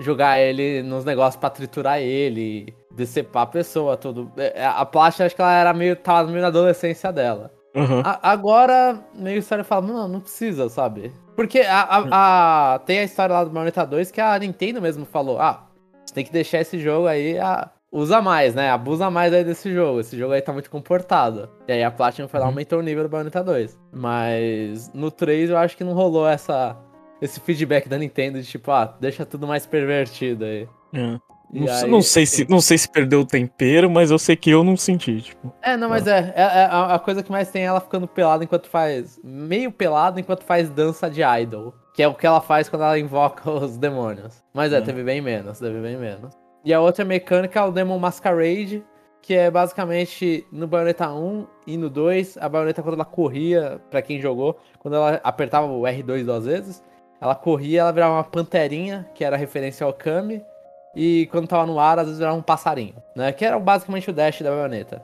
jogar ele nos negócios pra triturar ele, decepar a pessoa, tudo. É, A plástica, acho que ela era meio. tava meio na adolescência dela. aham. A- agora, meio história fala, não, não precisa, sabe? Porque a, a- a- tem a história lá do Bayonetta 2 que a Nintendo mesmo falou, ah, você tem que deixar esse jogo aí, ah, usa mais, né? Abusa mais aí desse jogo. Esse jogo aí tá muito comportado. E aí a Platinum foi lá Uhum. aumentou o nível do Bayonetta 2. Mas no 3 eu acho que não rolou essa, esse feedback da Nintendo de tipo, ah, deixa tudo mais pervertido aí. é. Não, sei- aí- não sei se, não sei se perdeu o tempero, mas eu sei que eu não senti, tipo. É, não, mas é, é, é a, a coisa que mais tem é ela ficando pelada enquanto faz. Meio pelada enquanto faz dança de idol. Que é o que ela faz quando ela invoca os demônios. Mas é, É. teve bem menos, teve bem menos. E a outra mecânica é o Demon Masquerade, que é basicamente no Bayonetta 1 e no 2, a Bayonetta quando ela corria, pra quem jogou, quando ela apertava o R2 duas vezes, ela corria, ela virava uma panterinha, que era referência ao Kami, e quando tava no ar, às vezes virava um passarinho, né? Que era basicamente o dash da Bayonetta.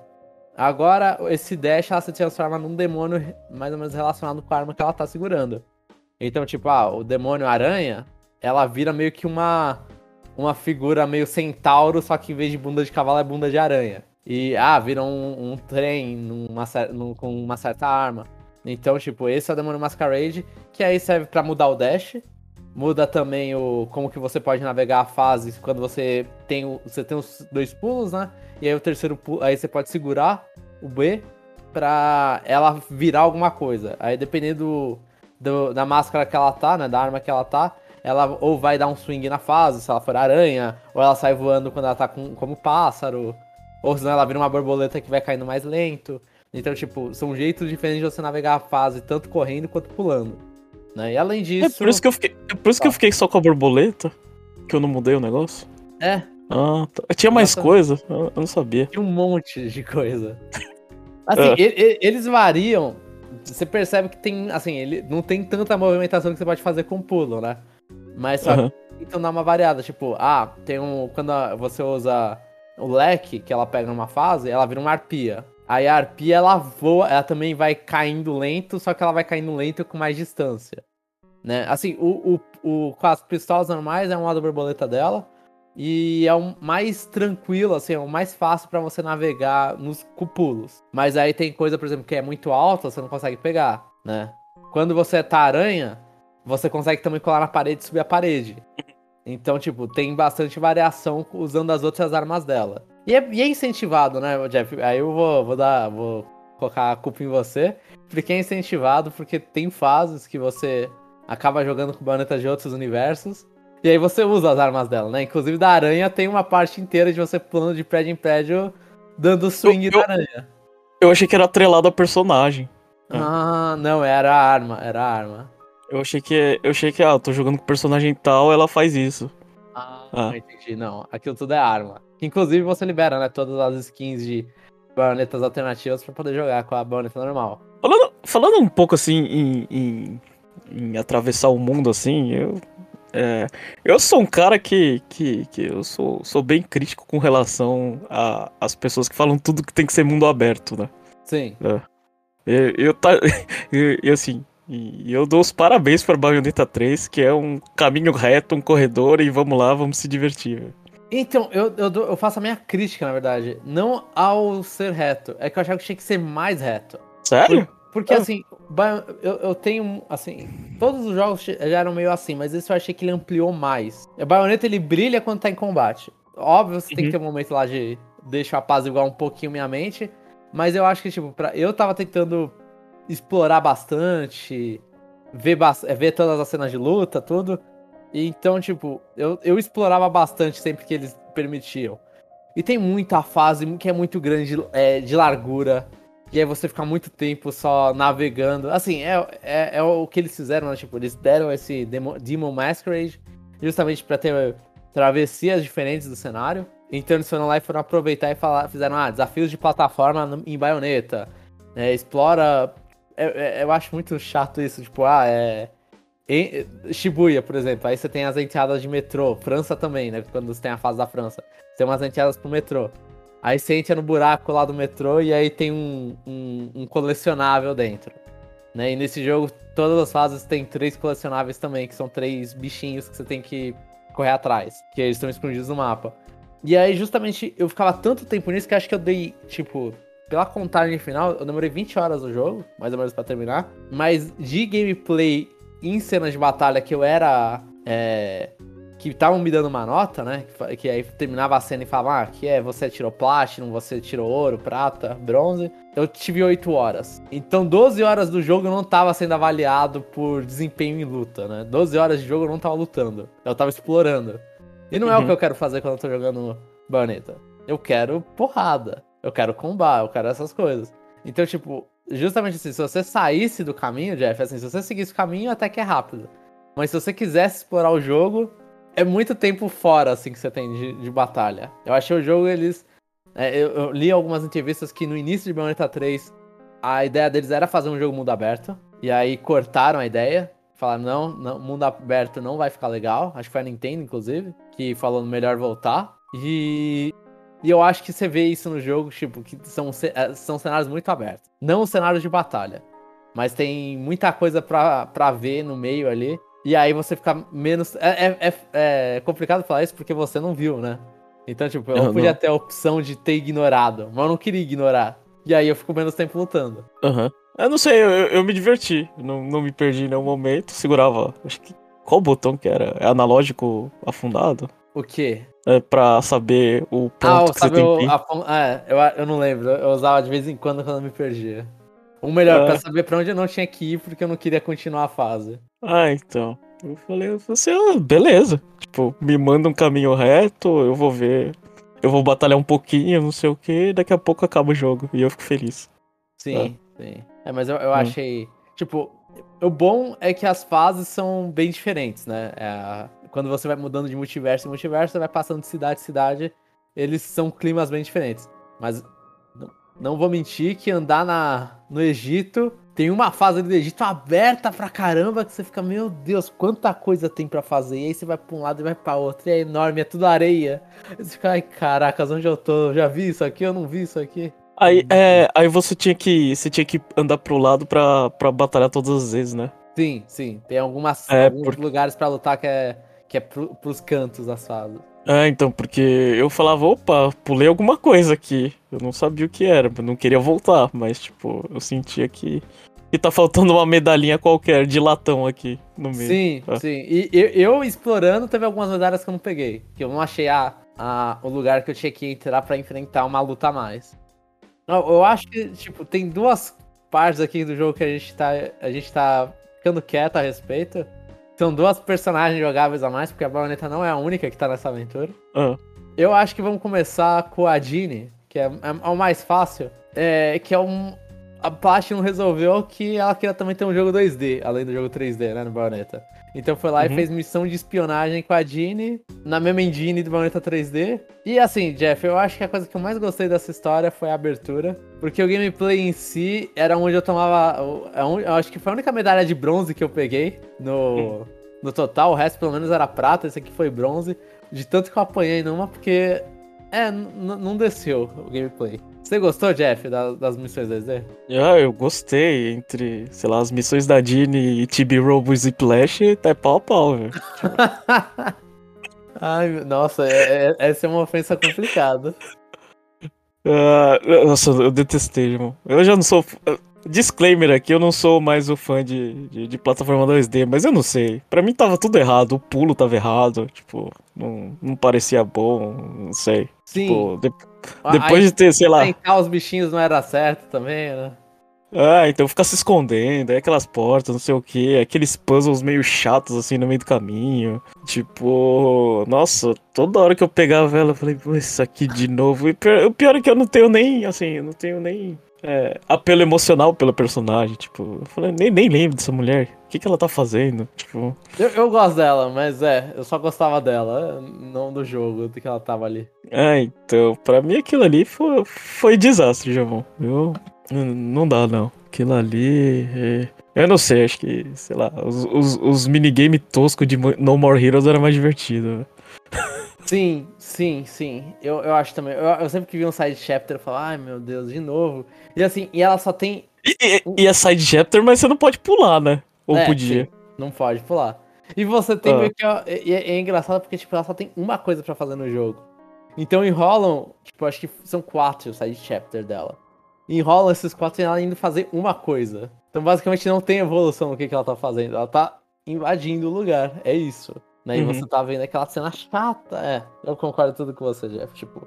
Agora, esse dash, ela se transforma num demônio mais ou menos relacionado com a arma que ela tá segurando. Então, tipo, ah, o demônio aranha, ela vira meio que uma uma figura meio centauro, só que em vez de bunda de cavalo é bunda de aranha. E, ah, vira um, um trem numa, num- com uma certa arma. Então, tipo, esse é o Demônio Masquerade, que aí serve pra mudar o dash. Muda também o como que você pode navegar a fase quando você tem, o- você tem os dois pulos, né? E aí o terceiro pulo, aí você pode segurar o B pra ela virar alguma coisa. Aí dependendo do- do- da máscara que ela tá, né? Da arma que ela tá, ela ou vai dar um swing na fase, se ela for aranha, ou ela sai voando quando ela tá com, como pássaro, ou senão ela vira uma borboleta que vai caindo mais lento. Então, tipo, são jeitos diferentes de você navegar a fase, tanto correndo quanto pulando. Né? E além É disso. por isso que eu fiquei, é por isso que eu Tá. fiquei só com a borboleta, que eu não mudei o negócio. É, Ah, tá. Tinha mais Nossa. coisa? Eu, não sabia. Tinha um monte de coisa. Assim, É. eles variam. Você percebe que tem, assim, ele não tem tanta movimentação que você pode fazer com pulo, né? Mas só que então dá uma variada. Tipo, ah, tem um. Quando você usa o leque que ela pega numa fase, ela vira uma arpia. Aí a arpia ela voa, ela também vai caindo lento, só que ela vai caindo lento com mais distância. Né? Assim, o, o, o, com as pistolas normais é um lado borboleta dela. E é o mais tranquilo, assim, é o mais fácil pra você navegar nos com pulos. Mas aí tem coisa, por exemplo, que é muito alta, você não consegue pegar, né? Quando você tá aranha, você consegue também colar na parede e subir a parede. Então, tipo, tem bastante variação usando as outras armas dela. E é, e é incentivado, né, Jeff? Aí eu vou, vou dar. Vou colocar a culpa em você. Porque é incentivado, porque tem fases que você acaba jogando com baionetas de outros universos. E aí você usa as armas dela, né? Inclusive da aranha tem uma parte inteira de você pulando de prédio em prédio, dando swing Eu- da eu- aranha. Eu achei que era atrelado a personagem. Ah, não, era a arma, era a arma. Eu achei que. Eu achei que, ah, tô jogando com personagem tal, ela faz isso. Ah, Ah. entendi. Não, aquilo tudo é arma. Inclusive você libera, né, todas as skins de baionetas alternativas pra poder jogar com a baioneta normal. Falando, falando um pouco assim em, em, em atravessar o mundo assim, eu. é, eu sou um cara que, que, que eu sou, sou bem crítico com relação às pessoas que falam tudo que tem que ser mundo aberto, né? Sim. Eu, eu, tá, eu, eu, assim, e eu dou os parabéns pra Bayonetta 3, que é um caminho reto, um corredor, e vamos lá, vamos se divertir. Então, eu, eu, eu faço a minha crítica, na verdade. Não ao ser reto. É que eu achava que tinha que ser mais reto. Sério? Porque, Ah. assim, eu, eu tenho, assim, todos os jogos já eram meio assim, mas esse eu achei que ele ampliou mais. O Bayonetta, ele brilha quando tá em combate. Óbvio, você tem que Uhum. ter um momento lá de deixa eu apaziguar um pouquinho minha mente, Mas eu acho que, tipo, pra... eu tava tentando explorar bastante, ver, ba... ver todas as cenas de luta, tudo. E então, tipo, eu, eu explorava bastante sempre que eles permitiam. E tem muita fase que é muito grande é, de largura. E aí você fica muito tempo só navegando. Assim, é, é, é o que eles fizeram, né? Tipo, eles deram esse Demo, Demon Masquerade justamente para ter travessias diferentes do cenário. Então eles foram lá e foram aproveitar e falar, fizeram ah, desafios de plataforma em baioneta. É, explora. É, é, eu acho muito chato isso, tipo, ah, é. Em Shibuya, por exemplo, aí você tem as entradas de metrô. França também, né? Quando você tem a fase da França. Você tem umas entradas pro metrô. Aí você entra no buraco lá do metrô e aí tem um, um, um colecionável dentro. Né? E nesse jogo, todas as fases tem três colecionáveis também, que são três bichinhos que você tem que correr atrás. Que eles estão escondidos no mapa. E aí, justamente, eu ficava tanto tempo nisso que acho que eu dei, tipo, pela contagem final, eu demorei 20 horas no jogo, mais ou menos para terminar. Mas de gameplay em cenas de batalha que eu era. É, que estavam me dando uma nota, né? Que, que, aí terminava a cena e falava, ah, que é, você tirou Platinum, você tirou ouro, prata, bronze. Eu tive 8 horas. Então 12 horas do jogo eu não tava sendo avaliado por desempenho em luta, né? 12 horas de jogo eu não tava lutando. Eu tava explorando. E não uhum. é o uhum. que eu quero fazer quando eu tô jogando Bayonetta. Eu quero porrada. Eu quero combate, eu quero essas coisas. Então, tipo, justamente assim, se você saísse do caminho, Jeff, assim, se você seguisse o caminho, até que é rápido. Mas se você quisesse explorar o jogo, é muito tempo fora, assim, que você tem de, de batalha. Eu achei o jogo, eles. É, eu, eu, li algumas entrevistas que no início de Bayonetta 3, a ideia deles era fazer um jogo mundo aberto. E aí cortaram a ideia. Falaram, não, não, mundo aberto não vai ficar legal. Acho que foi a Nintendo, inclusive, que falou melhor voltar. E, e eu acho que você vê isso no jogo, tipo, que são, é, são cenários muito abertos. Não cenários de batalha. Mas tem muita coisa pra, pra ver no meio ali. E aí você fica menos. É, é, é, é, complicado falar isso porque você não viu, né? Então, tipo, eu, eu podia não. ter a opção de ter ignorado, mas eu não queria ignorar. E aí eu fico menos tempo lutando. Aham. Uhum. Eu não sei, eu, eu me diverti. Não, não me perdi em nenhum momento. Segurava. Acho que. Qual botão que era? É analógico afundado? O quê? É pra saber o ponto ah, que você tem o, que ir. A, é, eu, eu não lembro. Eu usava de vez em quando quando eu me perdia. Ou melhor, é. pra saber pra onde eu não tinha que ir porque eu não queria continuar a fase. Ah, então. Eu falei, você, ah, beleza. Tipo, me manda um caminho reto, eu vou ver. Eu vou batalhar um pouquinho, não sei o que, daqui a pouco acaba o jogo. E eu fico feliz. Sim, é. sim. É, mas eu, eu hum. achei. Tipo, o bom é que as fases são bem diferentes, né? É, quando você vai mudando de multiverso em multiverso, você vai passando de cidade em cidade, eles são climas bem diferentes. Mas não, não vou mentir que andar na, no Egito tem uma fase do Egito aberta pra caramba que você fica, meu Deus, quanta coisa tem para fazer. E aí você vai pra um lado e vai pra outro. E é enorme, é tudo areia. E você fica, ai caracas, onde eu tô? Eu já vi isso aqui? Eu não vi isso aqui. Aí, é, aí você tinha que. Você tinha que andar pro lado pra, pra batalhar todas as vezes, né? Sim, sim. Tem algumas, é, alguns lugares para lutar que é, que é pro, pros cantos das fases. É, então, porque eu falava, opa, pulei alguma coisa aqui. Eu não sabia o que era, não queria voltar, mas, tipo, eu sentia que, que tá faltando uma medalhinha qualquer de latão aqui no meio. Sim, é. sim. E eu, eu, explorando, teve algumas medalhas que eu não peguei. Que eu não achei a, a, o lugar que eu tinha que entrar para enfrentar uma luta a mais. Não, eu acho que, tipo, tem duas partes aqui do jogo que a gente tá, a gente tá ficando quieto a respeito. São duas personagens jogáveis a mais, porque a Bayonetta não é a única que tá nessa aventura. Uhum. Eu acho que vamos começar com a Jeanne, que é, é, é o mais fácil. É, que é um. A Platinum resolveu que ela queria também ter um jogo 2D, além do jogo 3D, né, no Bayonetta. Então foi lá uhum. e fez missão de espionagem com a Jeanne, na mesma engine do Bayonetta 3D. E assim, Jeff, eu acho que a coisa que eu mais gostei dessa história foi a abertura. Porque o gameplay em si era onde eu tomava. Eu acho que foi a única medalha de bronze que eu peguei no, no total. O resto, pelo menos, era prata. Esse aqui foi bronze. De tanto que eu apanhei numa, porque. É, não desceu o gameplay. Você gostou, Jeff, das, das missões 2D? Ah, eu gostei. Entre, sei lá, as missões da Dini e TB Robo e Ziplash, tá pau a pau, velho. Ai, nossa, é, é, essa é uma ofensa complicada. Uh, nossa, eu detestei, irmão. Eu já não sou. Disclaimer aqui, eu não sou mais o fã de, de, de, plataforma 2D, mas eu não sei. Pra mim tava tudo errado, o pulo tava errado, tipo, não, não parecia bom, não sei. Sim. Tipo, de, depois Aí, de ter, sei lá. Tentar os bichinhos não era certo também, né? Ah, então ficar se escondendo, aí aquelas portas, não sei o que, aqueles puzzles meio chatos assim no meio do caminho. Tipo, nossa, toda hora que eu pegava ela, eu falei, pô, isso aqui de novo. E o pior é que eu não tenho nem, assim, eu não tenho nem é, apelo emocional pela personagem. Tipo, eu falei, nem, nem lembro dessa mulher. O que, que ela tá fazendo? Tipo. Eu, eu gosto dela, mas é, eu só gostava dela, não do jogo, do que ela tava ali. Ah, então, pra mim aquilo ali foi, foi desastre, Javon. Eu não dá, não. Aquilo ali. É... Eu não sei, acho que, sei lá, os, os, os minigame tosco de No More Heroes era mais divertido. Sim, sim, sim. Eu, eu acho também. Eu, eu sempre que vi um side chapter eu falo, ai meu Deus, de novo. E assim, e ela só tem. E, e, e é side chapter, mas você não pode pular, né? Ou é, podia? Sim, não pode pular. E você tem ah. meio que. É, é, engraçado porque, tipo, ela só tem uma coisa para fazer no jogo. Então enrolam, tipo, acho que são quatro side chapter dela enrola esses quatro e ela indo fazer uma coisa. Então basicamente não tem evolução no que, que ela tá fazendo. Ela tá invadindo o lugar. É isso. Né? Uhum. E você tá vendo aquela cena chata. É, eu concordo tudo com você, Jeff. Tipo,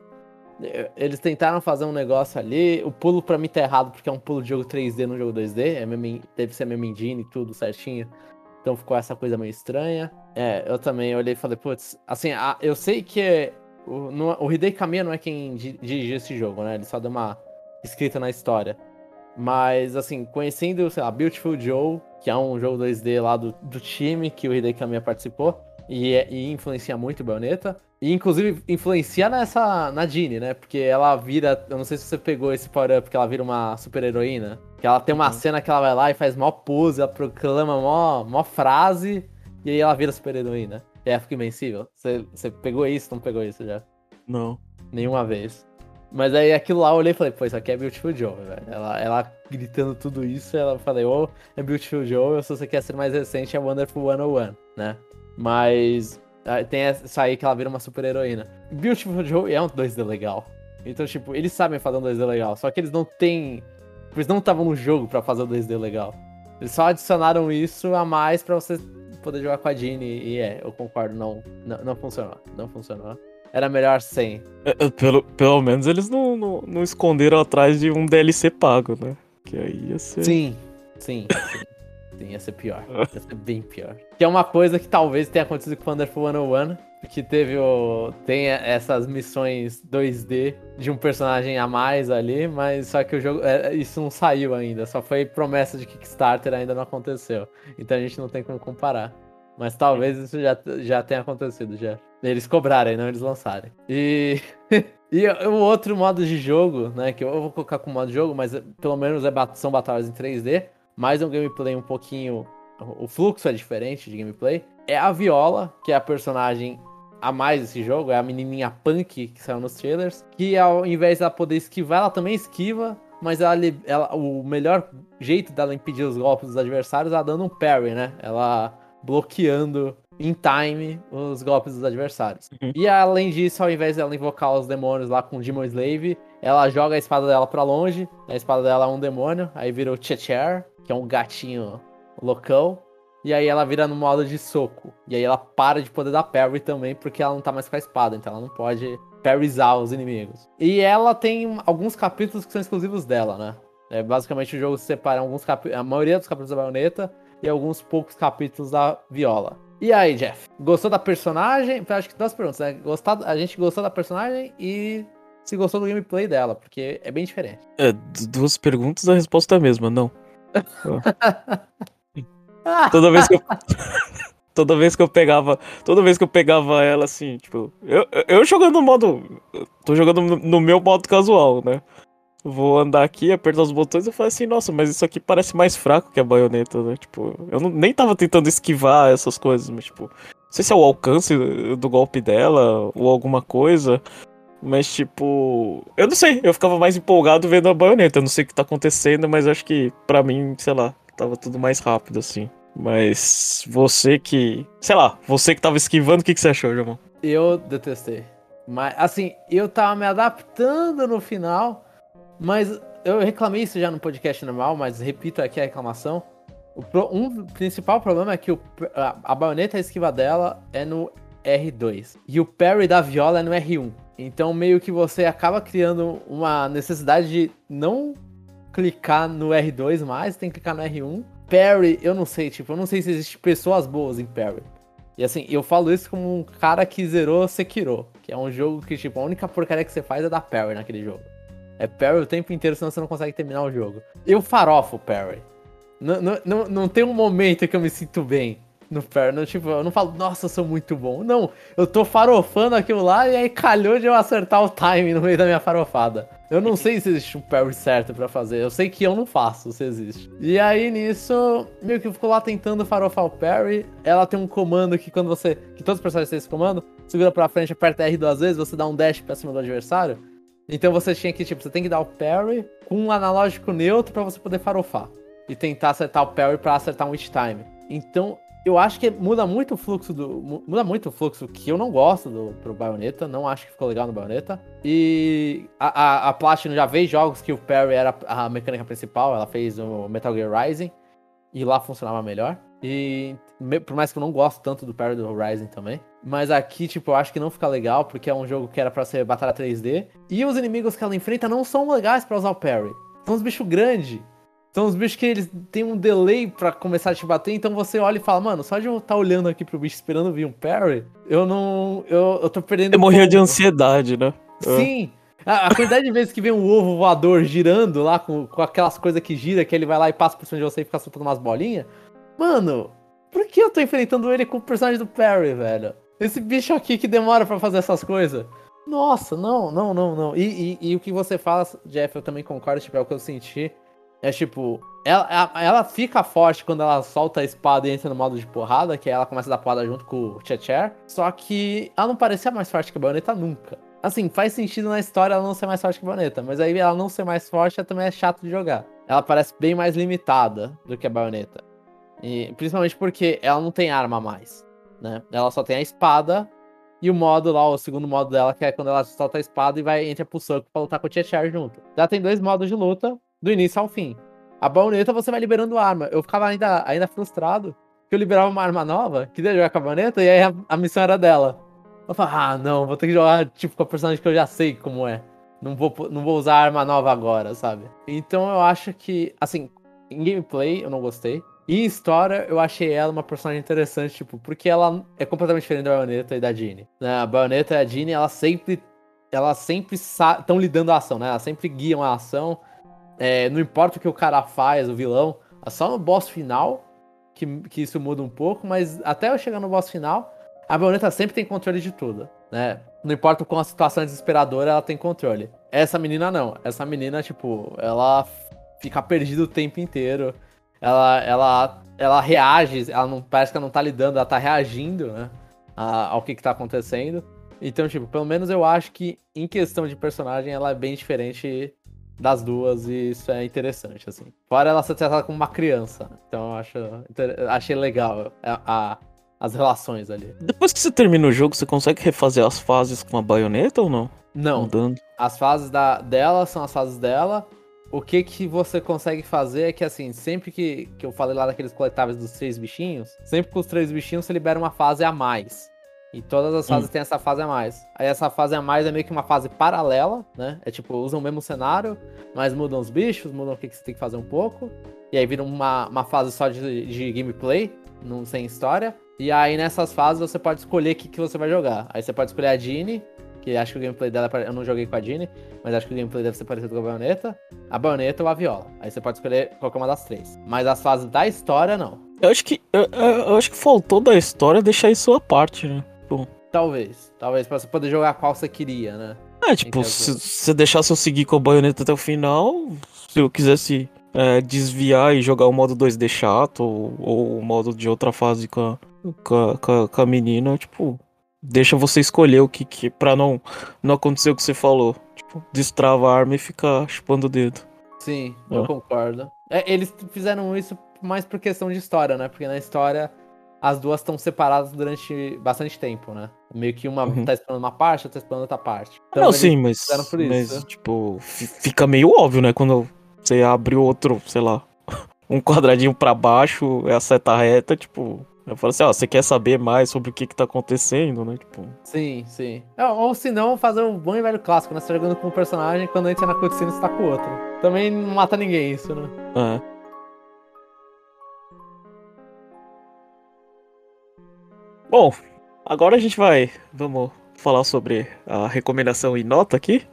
eles tentaram fazer um negócio ali. O pulo pra mim tá errado, porque é um pulo de jogo 3D no jogo 2D. É mesmo, deve ser mesmo engine e tudo certinho. Então ficou essa coisa meio estranha. É, eu também olhei e falei, putz, assim, a, eu sei que o, o Hidei Kamiya não é quem dirigiu esse jogo, né? Ele só deu uma escrita na história. Mas, assim, conhecendo, sei lá, Beautiful Joe, que é um jogo 2D lá do, do time que o Hideki Kamiya participou, e, é, e influencia muito o Bayonetta. E, inclusive, influencia nessa, na Jeanne, né? Porque ela vira, eu não sei se você pegou esse power-up, que ela vira uma super-heroína. Que ela tem uma uhum. cena que ela vai lá e faz mó pose, ela proclama mó, mó frase, e aí ela vira super-heroína. E ela fica invencível. Você, você pegou isso não pegou isso já? Não. Nenhuma vez. Mas aí aquilo lá eu olhei e falei, pô, isso aqui é Beautiful Joe, velho. Ela, ela gritando tudo isso, ela falei, ô, oh, é Beautiful Joe, se você quer ser mais recente, é Wonderful 101, né? Mas tem essa aí que ela vira uma super heroína. Beautiful Joe é um 2D legal. Então, tipo, eles sabem fazer um 2D legal, só que eles não têm. Eles não estavam no jogo para fazer um 2D legal. Eles só adicionaram isso a mais para você poder jogar com a Jeanne. E é, eu concordo, não, não, não funcionou. Não funcionou era melhor sem. É, é, pelo, pelo menos eles não, não, não, esconderam atrás de um DLC pago, né? Que aí ia ser. Sim, sim. sim. Sim ia ser pior. Ia ser bem pior. Que é uma coisa que talvez tenha acontecido com Wonderful 101. Que teve o. Tem essas missões 2D de um personagem a mais ali, mas só que o jogo. É, isso não saiu ainda. Só foi promessa de Kickstarter, ainda não aconteceu. Então a gente não tem como comparar. Mas talvez isso já, já tenha acontecido já. Eles cobrarem, não eles lançarem. E. e o outro modo de jogo, né? Que eu vou colocar como modo de jogo, mas pelo menos é, são batalhas em 3D. Mais um gameplay um pouquinho. O fluxo é diferente de gameplay. É a Viola, que é a personagem a mais desse jogo, é a menininha punk que saiu nos trailers. Que ao invés dela poder esquivar, ela também esquiva. Mas ela, ela, o melhor jeito dela impedir os golpes dos adversários é ela dando um parry, né? Ela bloqueando em time os golpes dos adversários. Uhum. E além disso, ao invés dela invocar os demônios lá com Demon Slave, ela joga a espada dela para longe. A espada dela é um demônio, aí vira o Checher, que é um gatinho loucão. E aí ela vira no modo de soco. E aí ela para de poder dar parry também, porque ela não tá mais com a espada, então ela não pode parryzar os inimigos. E ela tem alguns capítulos que são exclusivos dela, né? É, basicamente o jogo se separa alguns a maioria dos capítulos da baioneta e alguns poucos capítulos da viola. E aí, Jeff? Gostou da personagem? Acho que duas perguntas, né? Gostar, a gente gostou da personagem e se gostou do gameplay dela, porque é bem diferente. É, duas perguntas, a resposta é a mesma, não. toda vez que eu. toda vez que eu pegava. Toda vez que eu pegava ela assim, tipo. Eu, eu jogando no modo. Tô jogando no meu modo casual, né? vou andar aqui, apertar os botões e falar assim, nossa, mas isso aqui parece mais fraco que a baioneta, né? Tipo, eu não, nem tava tentando esquivar essas coisas, mas tipo, não sei se é o alcance do golpe dela ou alguma coisa. Mas, tipo, eu não sei, eu ficava mais empolgado vendo a baioneta. Eu não sei o que tá acontecendo, mas acho que para mim, sei lá, tava tudo mais rápido assim. Mas você que. Sei lá, você que tava esquivando, o que, que você achou, Jamon? Eu detestei. Mas, assim, eu tava me adaptando no final. Mas eu reclamei isso já no podcast normal, mas repito aqui a reclamação. Pro- um principal problema é que o, a, a baioneta, esquiva dela é no R2. E o parry da viola é no R1. Então meio que você acaba criando uma necessidade de não clicar no R2 mais, tem que clicar no R1. Parry, eu não sei, tipo, eu não sei se existe pessoas boas em parry. E assim, eu falo isso como um cara que zerou Sekiro, que é um jogo que, tipo, a única porcaria que você faz é dar parry naquele jogo. É parry o tempo inteiro, senão você não consegue terminar o jogo. Eu farofo parry. Não, não, não, não tem um momento que eu me sinto bem no parry. Não, tipo, eu não falo, nossa, eu sou muito bom. Não, eu tô farofando aquilo lá e aí calhou de eu acertar o time no meio da minha farofada. Eu não sei se existe um parry certo pra fazer. Eu sei que eu não faço se existe. E aí nisso, meio que ficou lá tentando farofar o parry. Ela tem um comando que quando você. Que todos os personagens têm esse comando. Segura pra frente, aperta R duas vezes, você dá um dash pra cima do adversário. Então você tinha que, tipo, você tem que dar o parry com um analógico neutro pra você poder farofar. E tentar acertar o parry pra acertar um hit time. Então, eu acho que muda muito o fluxo do. mu- Muda muito o fluxo que eu não gosto do, pro Bayonetta. Não acho que ficou legal no Bayonetta. E a, a, a Platinum já fez jogos que o parry era a mecânica principal. Ela fez o Metal Gear Rising. E lá funcionava melhor. E me- por mais que eu não gosto tanto do parry do Horizon também. Mas aqui, tipo, eu acho que não fica legal, porque é um jogo que era pra ser batalha 3D. E os inimigos que ela enfrenta não são legais pra usar o parry. São uns bichos grandes. São uns bichos que eles têm um delay pra começar a te bater, então você olha e fala, mano, só de eu estar olhando aqui pro bicho esperando vir um parry, eu não. Eu, eu tô perdendo. Eu morria de ansiedade, né? Sim! A, a quantidade de vezes que vem um ovo voador girando lá com, com aquelas coisas que gira, que ele vai lá e passa por cima de você e fica soltando umas bolinhas. Mano, por que eu tô enfrentando ele com o personagem do Perry, velho? Esse bicho aqui que demora pra fazer essas coisas. Nossa, não, não, não, não. E, e, e o que você fala, Jeff, eu também concordo, tipo, é o que eu senti. É tipo, ela, ela, fica forte quando ela solta a espada e entra no modo de porrada, que aí ela começa a dar porrada junto com o Checher. Só que ela não parecia mais forte que a Bayonetta nunca. Assim, faz sentido na história ela não ser mais forte que a Bayonetta, mas aí ela não ser mais forte também é chato de jogar. Ela parece bem mais limitada do que a Bayonetta. E, principalmente porque ela não tem arma mais, né? Ela só tem a espada e o modo lá, o segundo modo dela, que é quando ela solta a espada e vai entra pro soco pra lutar com o Checher junto. Ela tem dois modos de luta, do início ao fim. A baioneta você vai liberando arma. Eu ficava ainda, ainda frustrado que eu liberava uma arma nova, que ia jogar com a baioneta, e aí a, a missão era dela. Eu falava, ah, não, vou ter que jogar tipo com a personagem que eu já sei como é. Não vou, não vou usar arma nova agora, sabe? Então eu acho que, assim, em gameplay eu não gostei. E em história eu achei ela uma personagem interessante, tipo, porque ela é completamente diferente da baioneta e da Jeanne. Né? A baioneta e a Jeanne, ela sempre. Elas sempre estão lidando a ação, né? Elas sempre guiam a ação. É, não importa o que o cara faz, o vilão, é só no boss final que, que isso muda um pouco, mas até eu chegar no boss final, a baioneta sempre tem controle de tudo, né? Não importa quão a situação desesperadora, ela tem controle. Essa menina não. Essa menina, tipo, ela fica perdida o tempo inteiro. Ela, ela, ela reage, ela não parece que ela não tá lidando, ela tá reagindo, né? a- ao que, que tá acontecendo. Então, tipo, pelo menos eu acho que em questão de personagem ela é bem diferente das duas e isso é interessante, assim. Fora ela ser tratada como uma criança. Então eu acho, achei legal a, a- as relações ali. Depois que você termina o jogo, você consegue refazer as fases com a baioneta ou não? Não, Mudando. as fases da, dela são as fases dela. O que que você consegue fazer é que, assim, sempre que, que eu falei lá daqueles coletáveis dos três bichinhos, sempre com os três bichinhos você libera uma fase a mais. E todas as fases têm essa fase a mais. Aí essa fase a mais é meio que uma fase paralela, né? É tipo, usam o mesmo cenário, mas mudam os bichos, mudam o que, que você tem que fazer um pouco. E aí vira uma, uma fase só de, de gameplay, não sem história. E aí nessas fases você pode escolher o que, que você vai jogar. Aí você pode escolher a Jeanne, que acho que o gameplay dela, é eu não joguei com a Jeanne, mas acho que o gameplay deve ser parecido com a baioneta, a baioneta ou a viola. Aí você pode escolher qualquer uma das três. Mas as fases da história, não. Eu acho que. Eu, eu- eu acho que faltou da história deixar isso à parte, né? Talvez. Talvez pra você poder jogar qual você queria, né? É, tipo, se você deixasse eu seguir com a baioneta até o final, se eu quisesse é, desviar e jogar o modo 2D chato, ou, ou o modo de outra fase com a, com a, com a- com a menina, tipo, deixa você escolher o que, que pra não, não acontecer o que você falou. Tipo, destrava a arma e fica chupando o dedo. Sim, eu Ah. concordo. É, eles fizeram isso mais por questão de história, né? Porque na história as duas estão separadas durante bastante tempo, né? Meio que uma Uhum. tá esperando uma parte, outra tá esperando outra parte. Então, não, sim, mas, mas tipo, fi- fica meio óbvio, né? Quando você abre outro, sei lá, um quadradinho para baixo, é a seta reta, tipo. Eu falo assim, ó, você quer saber mais sobre o que que tá acontecendo, né? Tipo. Sim, sim. Ou se não, fazer um bom e velho clássico, né? Você tá jogando com um personagem, quando entra na cutscene você tá com o outro. Também não mata ninguém isso, né? É. Bom, agora a gente vai. Vamos falar sobre a recomendação e nota aqui.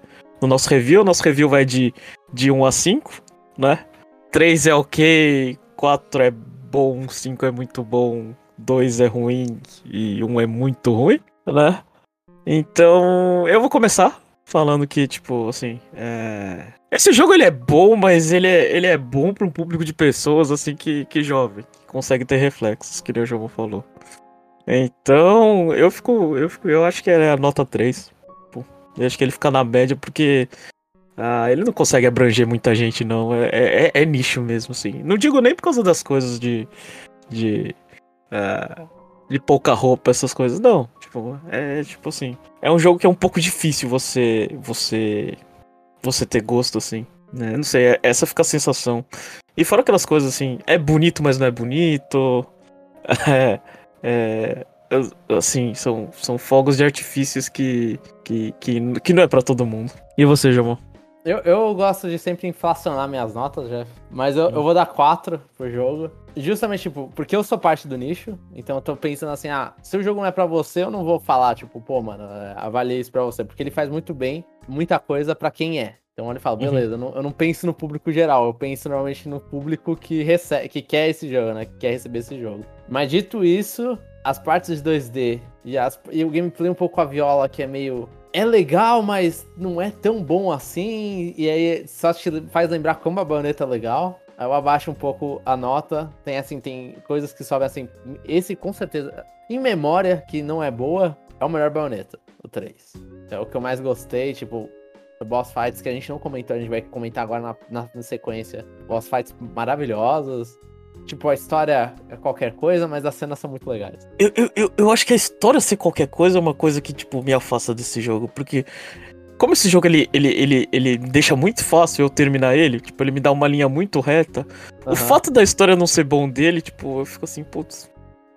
No nosso review. Nosso review vai de, de 1 a 5, né? 3 é ok, 4 é bom, 5 é muito bom, 2 é ruim e 1 é muito ruim, né? Então, eu vou começar falando que, tipo, assim, é... Esse jogo ele é bom, mas ele é, ele é bom para um público de pessoas, assim, que, que jovem, que consegue ter reflexos, que nem o João falou. Então, eu fico, eu fico, eu acho que é a nota 3. Pô, eu acho que ele fica na média porque ah, ele não consegue abranger muita gente, não. É, é, é nicho mesmo, assim. Não digo nem por causa das coisas de. de. Uh, de pouca roupa, essas coisas. Não. Tipo, é tipo assim. É um jogo que é um pouco difícil você. você. você ter gosto, assim. Né? Não sei, é, essa fica a sensação. E fora aquelas coisas assim, é bonito, mas não é bonito. É. É, assim, são, são fogos de artifícios que, que, que, que não é para todo mundo. E você, Jamon? Eu, eu gosto de sempre inflacionar minhas notas, Jeff. Mas eu, eu vou dar 4 pro jogo. Justamente, tipo, porque eu sou parte do nicho. Então eu tô pensando assim, ah, se o jogo não é para você, eu não vou falar, tipo, pô, mano, é, avalie isso pra você. Porque ele faz muito bem, muita coisa para quem é. Então ele fala, uhum. beleza, uhum. eu, não, eu, não, penso no público geral, eu penso normalmente no público que recebe, que quer esse jogo, né? Que quer receber esse jogo. Mas dito isso, as partes de 2D e, as, e o gameplay um pouco com a viola, que é meio. É legal, mas não é tão bom assim. E aí só te faz lembrar como a baioneta é legal. Aí eu abaixo um pouco a nota. Tem assim, tem coisas que sobem assim. Esse com certeza. Em memória, que não é boa, é o melhor baioneta, o 3. É o que eu mais gostei, tipo, boss fights que a gente não comentou, a gente vai comentar agora na, na, na sequência. Boss fights maravilhosos. Tipo, a história é qualquer coisa, mas as cenas são muito legais. Eu, eu, eu, acho que a história ser qualquer coisa é uma coisa que, tipo, me afasta desse jogo. Porque, como esse jogo ele, ele, ele, ele deixa muito fácil eu terminar ele, tipo, ele me dá uma linha muito reta. Uhum. O fato da história não ser bom dele, tipo, eu fico assim, putz.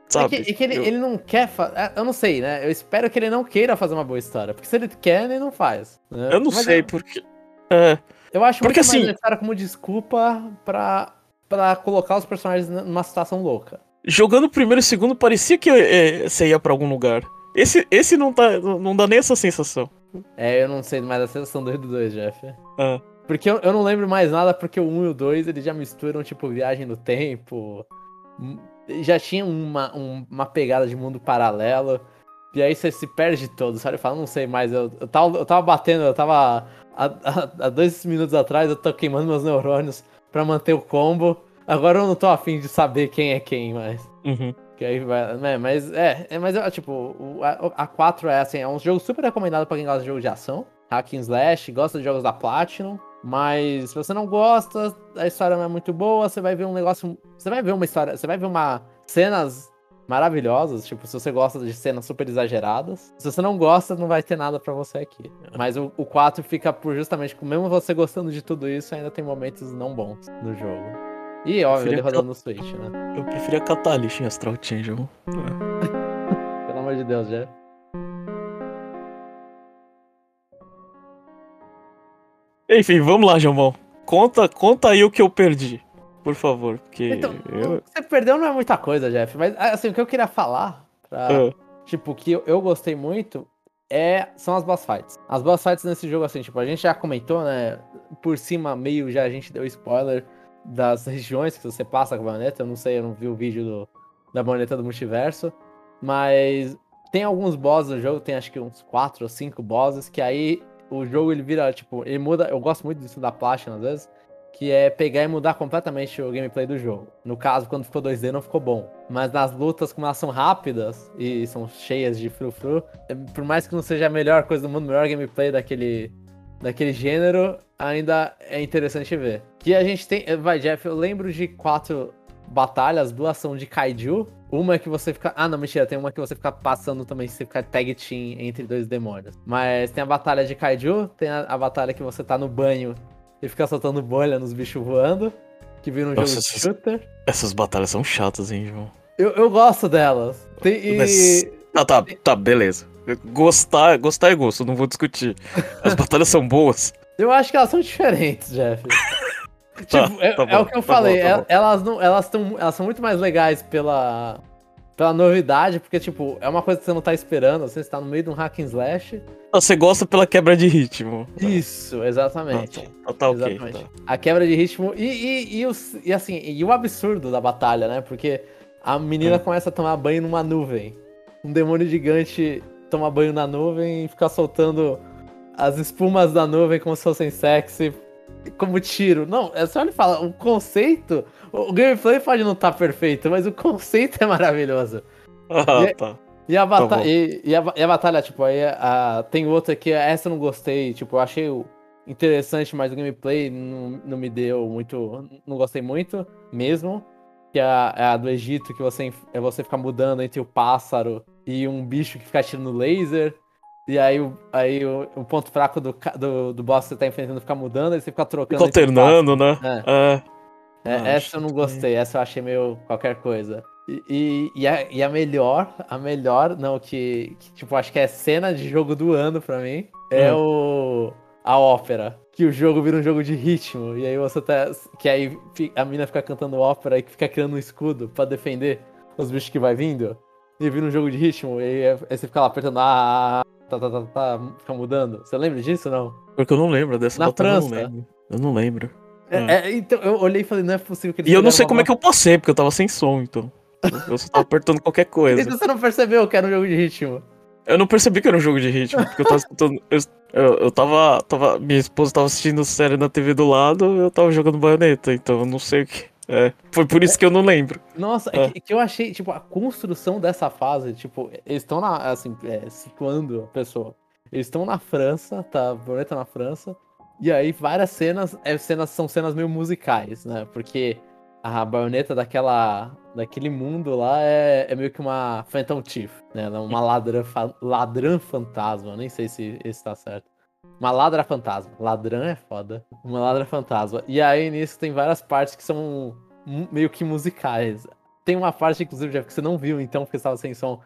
Sabe? É que, é que ele, eu... ele não quer fazer. É, eu não sei, né? Eu espero que ele não queira fazer uma boa história. Porque se ele quer, ele não faz. Né? Eu não Mas sei, eu... porque. É. Eu acho porque, muito assim... mais necessário como desculpa pra para colocar os personagens numa situação louca. Jogando o primeiro e segundo, parecia que é, você ia pra algum lugar. Esse, esse não, tá, não dá nem essa sensação. É, eu não sei mais a sensação do 2, Jeff. Ah. Porque eu, eu não lembro mais nada, porque o 1 e o 2 eles já misturam, tipo, viagem no tempo. Já tinha uma, um, uma pegada de mundo paralelo. E aí você se perde todo, sabe? Eu falo, não sei mais. Eu, eu, tava, eu tava batendo, eu tava. Há, dois minutos atrás, eu tô queimando meus neurônios para manter o combo. Agora eu não tô afim de saber quem é quem mais. Uhum. Que aí vai. Né, mas é, é mas tipo, o, a, a 4 é assim, é um jogo super recomendado para quem gosta de jogo de ação. Hack and Slash, gosta de jogos da Platinum. Mas se você não gosta, a história não é muito boa, você vai ver um negócio. Você vai ver uma história. Você vai ver uma. cenas maravilhosas. Tipo, se você gosta de cenas super exageradas. Se você não gosta, não vai ter nada para você aqui. Mas o, o 4 fica por justamente, mesmo você gostando de tudo isso, ainda tem momentos não bons no jogo. E óbvio, ele rodando no Switch, né? Eu preferia Catalyst em Astral Chain, jogo. Pelo amor de Deus, já. Enfim, vamos lá, Jamão. Conta, conta aí o que eu perdi por favor, porque. Então, eu... você perdeu não é muita coisa, Jeff, mas assim, o que eu queria falar, pra, uh. tipo, que eu, eu, gostei muito é, são as boss fights. As boss fights nesse jogo, assim, tipo, a gente já comentou, né? Por cima, meio, já a gente deu spoiler das regiões que você passa com a baioneta. Eu não sei, eu não vi o vídeo do, da baioneta do multiverso. Mas tem alguns bosses no jogo, tem acho que uns 4 ou 5 bosses, que aí o jogo ele vira, tipo, ele muda. Eu gosto muito disso da Platinum às vezes que é pegar e mudar completamente o gameplay do jogo. No caso, quando ficou 2D não ficou bom. Mas nas lutas, como elas são rápidas e são cheias de frufru, é, por mais que não seja a melhor coisa do mundo, o melhor gameplay daquele, daquele gênero, ainda é interessante ver. Que a gente tem. Vai, Jeff, eu lembro de quatro batalhas, duas são de Kaiju. Uma é que você fica. Ah, não, mentira, tem uma que você fica passando também, você fica tag team entre dois demônios. Mas tem a batalha de Kaiju, tem a, a batalha que você tá no banho e ficar soltando bolha nos bichos voando, que vira um Nossa, jogo de essas- shooter. Essas batalhas são chatas, hein, João? Eu, eu gosto delas. Tem, e... Mas- Ah, tá, tá, beleza. Gostar, gostar é gosto, não vou discutir. As batalhas são boas. Eu acho que elas são diferentes, Jeff. Tá, tipo, é, tá é bom, o que eu tá falei. bom, tá el- bom. elas não, elas, tão, elas são muito mais legais pela, pela novidade, porque, tipo, é uma coisa que você não tá esperando. Você está no meio de um hack and slash. Ah, Você gosta pela quebra de ritmo. Isso, Ah, exatamente. tá, tá ok. Exatamente. tá. A quebra de ritmo e, e, e, os- e assim, e o absurdo da batalha, né? Porque a menina É. começa a tomar banho numa nuvem. Um demônio gigante toma banho na nuvem e fica soltando as espumas da nuvem como se fossem sexy, como tiro. Não, é só ele fala, o conceito. O gameplay pode não estar perfeito, mas o conceito é maravilhoso. Ah, E- tá. E a, bata bom. e, e a, e a batalha, tipo, aí a, tem outra que essa eu não gostei, tipo, eu achei interessante, mas o gameplay não, não me deu muito. Não gostei muito mesmo. Que é a, é a do Egito, que você, é você ficar mudando entre o pássaro e um bicho que fica atirando laser. E aí, o, aí o, o ponto fraco do, do, do boss que você tá enfrentando fica mudando, aí você fica trocando. Fica alternando, né? É. É. é, Ah, essa eu não gostei, essa eu achei meio qualquer coisa. E, e, e a, e a melhor, a melhor, não, que, que, tipo, acho que é cena de jogo do ano pra mim, é Hum. o. a ópera. Que o jogo vira um jogo de ritmo. E aí você tá. Que aí a mina fica cantando ópera e fica criando um escudo pra defender os bichos que vai vindo. E vira um jogo de ritmo. E aí, aí você fica lá apertando. Ah, tá, tá, tá, tá, fica mudando. Você lembra disso não? Porque eu não lembro dessa Na batalha, eu não França. lembro. Eu não lembro. É, Hum. é, então eu olhei e falei, não é possível que eles E eu não sei como é que eu passei, porque eu tava sem som, então. Eu só tava apertando qualquer coisa. Então você não percebeu que era um jogo de ritmo. Eu não percebi que era um jogo de ritmo, porque eu tava escutando. Eu, eu, eu tava, tava. Minha esposa tava assistindo série na TV do lado, eu tava jogando baioneta, então eu não sei o que. É. Foi por isso que eu não lembro. Nossa, É. é que, que eu achei, tipo, a construção dessa fase, tipo, eles estão na, assim, é, situando a pessoa. Eles estão na França, tá? A Boneta na França. E aí várias cenas, é, cenas são cenas meio musicais, né? Porque a baioneta daquela, daquele mundo lá é, é meio que uma Phantom Thief, né? É uma ladrã, fa- ladrã fantasma, nem sei se esse tá certo. Uma ladra fantasma. Ladrã é foda. Uma ladra fantasma. E aí nisso tem várias partes que são meio que musicais. Tem uma parte, inclusive, Jeff, que você não viu então, porque estava sem som.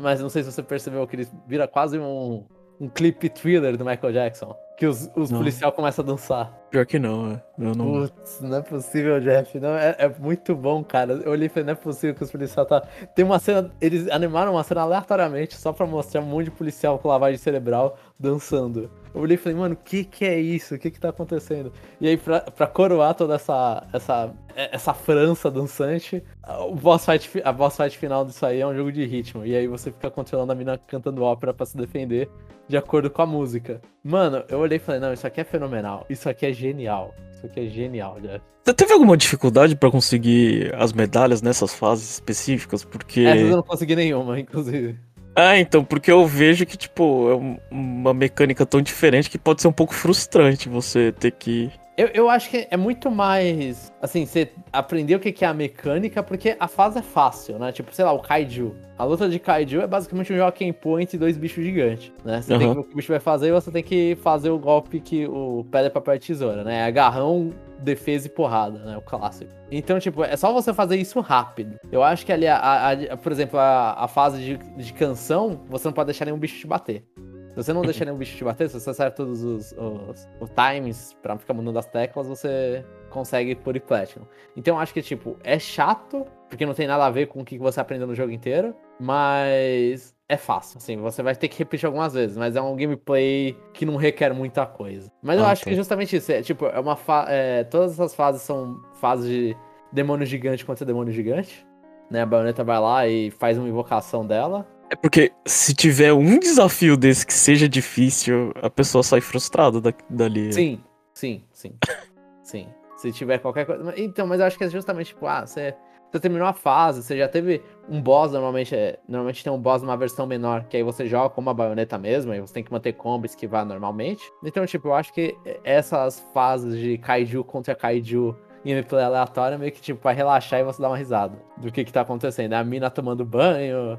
Mas não sei se você percebeu que ele vira quase um, um clipe thriller do Michael Jackson. Que os, os policiais começam a dançar. Pior que não, é. Eu não. Putz, não é possível, Jeff. Não, é, é muito bom, cara. Eu olhei e falei, não é possível que os policiais tá. Tem uma cena. Eles animaram uma cena aleatoriamente só pra mostrar um monte de policial com lavagem cerebral dançando. Eu olhei e falei, mano, o que que é isso? O que que tá acontecendo? E aí, pra, pra coroar toda essa, essa, essa França dançante, o boss fight, fi- a boss fight final disso aí é um jogo de ritmo. E aí você fica controlando a mina cantando ópera pra se defender de acordo com a música. Mano, eu olhei e falei, não, isso aqui é fenomenal. Isso aqui é genial. Isso aqui é genial, Jeff. Você teve alguma dificuldade pra conseguir as medalhas nessas fases específicas? Porque. Essas eu não consegui nenhuma, inclusive. Ah, então, porque eu vejo que, tipo, é um- uma mecânica tão diferente que pode ser um pouco frustrante você ter que. Eu, eu acho que é muito mais. Assim, você aprender o que é a mecânica, porque a fase é fácil, né? Tipo, sei lá, o Kaiju. A luta de Kaiju é basicamente um Joaquim Pô entre dois bichos gigantes, né? Você tem que ver o que o bicho vai fazer e você tem que fazer o golpe que o pedra, papel e tesoura, né? Agarrão, defesa e porrada, né? O clássico. Então, tipo, é só você fazer isso rápido. Eu acho que ali, a, a- a- por exemplo, a, fase de, de canção, você não pode deixar nenhum bicho te bater. Se você não deixar nenhum bicho te bater, se você acerta todos os, os, os times pra ficar mudando as teclas, você consegue por Platinum. Então eu acho que, tipo, é chato, porque não tem nada a ver com o que você aprendeu no jogo inteiro, mas é fácil. Assim, você vai ter que repetir algumas vezes, mas é um gameplay que não requer muita coisa. Mas eu Ah, acho que justamente isso, é, tipo, é uma fa é, todas essas fases são fases de demônio gigante contra demônio gigante. Né, a baioneta vai lá e faz uma invocação dela. É porque se tiver um desafio desse que seja difícil, a pessoa sai frustrada da- dali. Sim, sim, sim. sim. Se tiver qualquer coisa. Então, mas eu acho que é justamente, tipo, ah, você, você terminou a fase, você já teve um boss, normalmente, é, normalmente tem um boss numa versão menor, que aí você joga com uma baioneta mesmo, aí você tem que manter combo e esquivar normalmente. Então, tipo, eu acho que essas fases de kaiju contra kaiju gameplay aleatório, meio que, tipo, pra relaxar e você dar uma risada do que que tá acontecendo. É a mina tomando banho,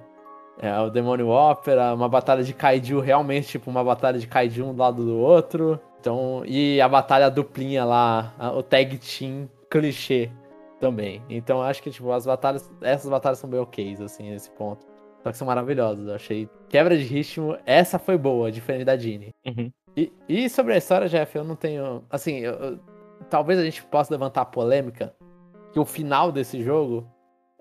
é o demônio ópera, uma batalha de kaiju, realmente, tipo, uma batalha de kaiju um do lado do outro. Então, e a batalha duplinha lá, o tag team clichê também. Então, acho que, tipo, as batalhas, essas batalhas são bem ok, assim, nesse ponto. Só que são maravilhosas, eu achei. Quebra de ritmo, essa foi boa, diferente da Dini. Uhum. E, e sobre a história, Jeff, eu não tenho. Assim, eu- eu- talvez a gente possa levantar a polêmica que o final desse jogo.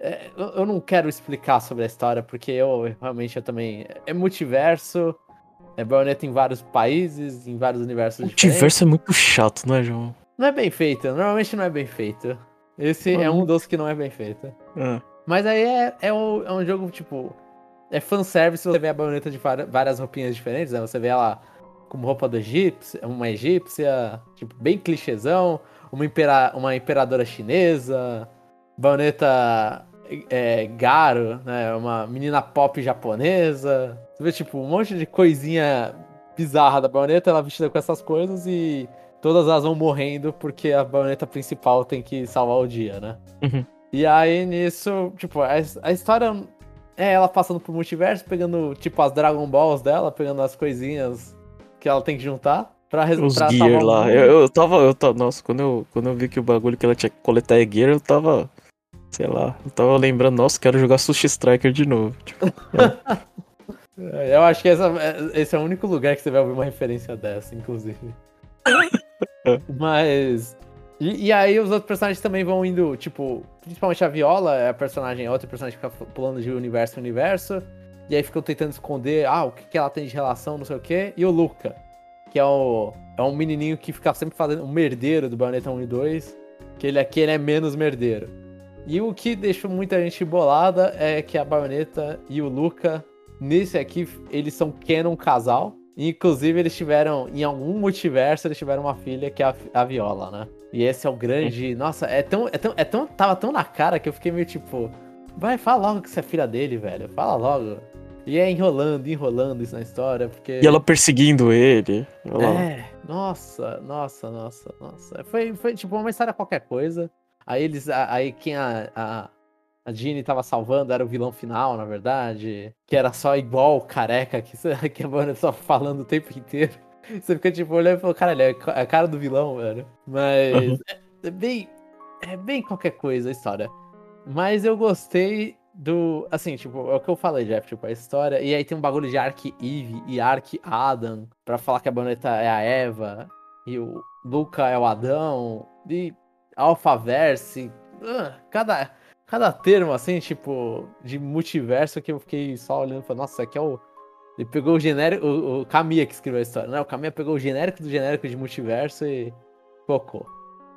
é, eu, eu não quero explicar sobre a história, porque eu realmente eu também. É multiverso, é Bayonetta em vários países, em vários universos O diferentes. multiverso é muito chato, não é, João? Não é bem feito, normalmente não é bem feito. Esse é um dos que não é bem feito. Ah, Mas aí é, é, um, é um jogo, tipo. É fanservice, você vê a baioneta de várias roupinhas diferentes, né? Você vê ela com roupa do egípcio, uma egípcia, tipo, bem clichêzão, uma, impera, uma imperadora chinesa, baioneta é, Garo, né? Uma menina pop japonesa. Você vê, tipo, um monte de coisinha bizarra da baioneta, ela vestida com essas coisas e todas elas vão morrendo porque a baioneta principal tem que salvar o dia, né? Uhum. E aí nisso, tipo, a, a história é ela passando por multiverso, pegando, tipo, as Dragon Balls dela, pegando as coisinhas que ela tem que juntar pra, res- os pra gear lá. Eu, eu tava, eu tava. Nossa, quando eu, quando eu vi que o bagulho que ela tinha que coletar é gear, eu tava. Sei lá, eu tava lembrando, nossa, quero jogar Sushi Striker de novo. Tipo, É, Eu acho que essa- esse é o único lugar que você vai ouvir uma referência dessa, inclusive. Mas. E, e aí os outros personagens também vão indo, tipo, principalmente a Viola, é a personagem, é outra personagem que fica pulando de universo em universo. E aí ficam tentando esconder, ah, o que, que ela tem de relação, não sei o quê. E o Luca, que é o. É um menininho que fica sempre fazendo um merdeiro do Bayonetta 1 e 2. Que ele aqui ele é menos merdeiro. E o que deixou muita gente bolada é que a Bayonetta e o Luca, nesse aqui, eles são canon casal. Inclusive, eles tiveram, em algum multiverso, eles tiveram uma filha que é a, a Viola, né? E esse é o grande. Nossa, é tão, é tão, é tão. Tava tão na cara que eu fiquei meio tipo. Vai, fala logo que você é filha dele, velho. Fala logo. E é enrolando, enrolando isso na história, porque. e ela perseguindo ele. Ela, É, nossa, nossa, nossa, nossa. Foi, foi tipo uma história qualquer coisa. Aí eles. Aí quem a, a, a Jeannie tava salvando era o vilão final, na verdade. Que era só igual o careca que, que a banda só falando o tempo inteiro. Você fica tipo olhando e falando, caralho, é a cara do vilão, velho. Mas Uhum. é, é bem. É bem qualquer coisa a história. Mas eu gostei do. Assim, tipo, é o que eu falei, Jeff, tipo, a história. E aí tem um bagulho de Ark Eve e Ark Adam, pra falar que a Boneta é a Eva, e o Luca é o Adão, e Alphaverse. ah, cada, cada termo, assim, tipo, de multiverso que eu fiquei só olhando e falei, nossa, aqui é o. Ele pegou o genérico. O, o Kamiya que escreveu a história, né? O Kamiya pegou o genérico do genérico de multiverso e colocou.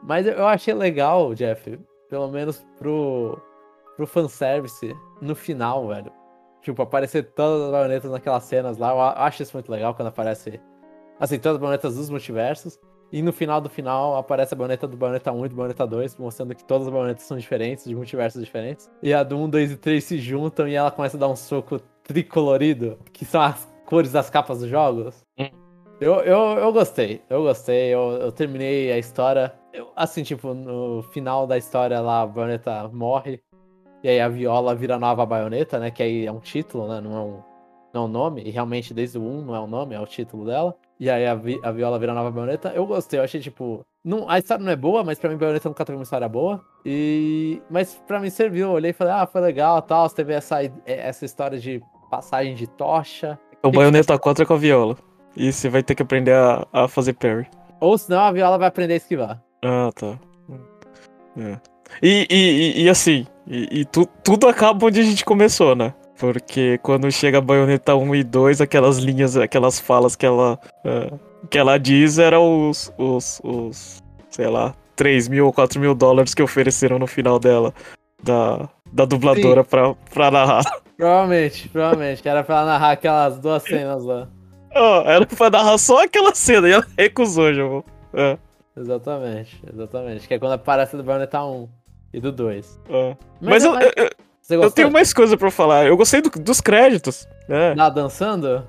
Mas eu- achei legal, Jeff, pelo menos pro, pro fanservice, no final, velho. Tipo, aparecer todas as baionetas naquelas cenas lá. Eu acho isso muito legal quando aparece. Assim, todas as baionetas dos multiversos. E no final do final aparece a baioneta do Bayonetta 1 e do Bayonetta 2, mostrando que todas as baionetas são diferentes, de multiversos diferentes. E a do 1, 2 e 3 se juntam e ela começa a dar um soco tricolorido, que são as cores das capas dos jogos. Hum. Eu, eu, eu gostei, eu gostei, eu, eu terminei a história. Eu, assim, tipo, no final da história lá, a baioneta morre. E aí a Viola vira nova baioneta, né? Que aí é um título, né? Não é um, não é um nome. E realmente desde o 1 não é um nome, é o título dela. E aí a, Vi- a Viola vira nova baioneta. Eu gostei, eu achei tipo. Não, a história não é boa, mas pra mim baioneta nunca teve uma história boa. E. Mas pra mim serviu. Eu olhei e falei, ah, foi legal tal. Você teve essa, essa história de passagem de tocha. o Bayonetta 4 é com a viola. E você vai ter que aprender a, a fazer parry. Ou senão a Viola vai aprender a esquivar. Ah, tá. É. E, e, e- e assim, e, e tu- tudo acaba onde a gente começou, né? Porque quando chega a baioneta 1 e 2, aquelas linhas, aquelas falas que ela, ah, que ela diz eram os, os, os, sei lá, 3 mil ou 4 mil dólares que ofereceram no final dela, da, da dubladora pra, pra narrar. Provavelmente, provavelmente. Era pra ela narrar aquelas duas cenas lá. Ó, era pra narrar só aquela cena e ela recusou, João. É, Exatamente, exatamente. Que é quando aparece do Bayonetta 1 e do 2. é. Mas, eu, eu, eu gostou? tenho mais coisa pra falar. Eu gostei do- dos créditos. né? Tá dançando?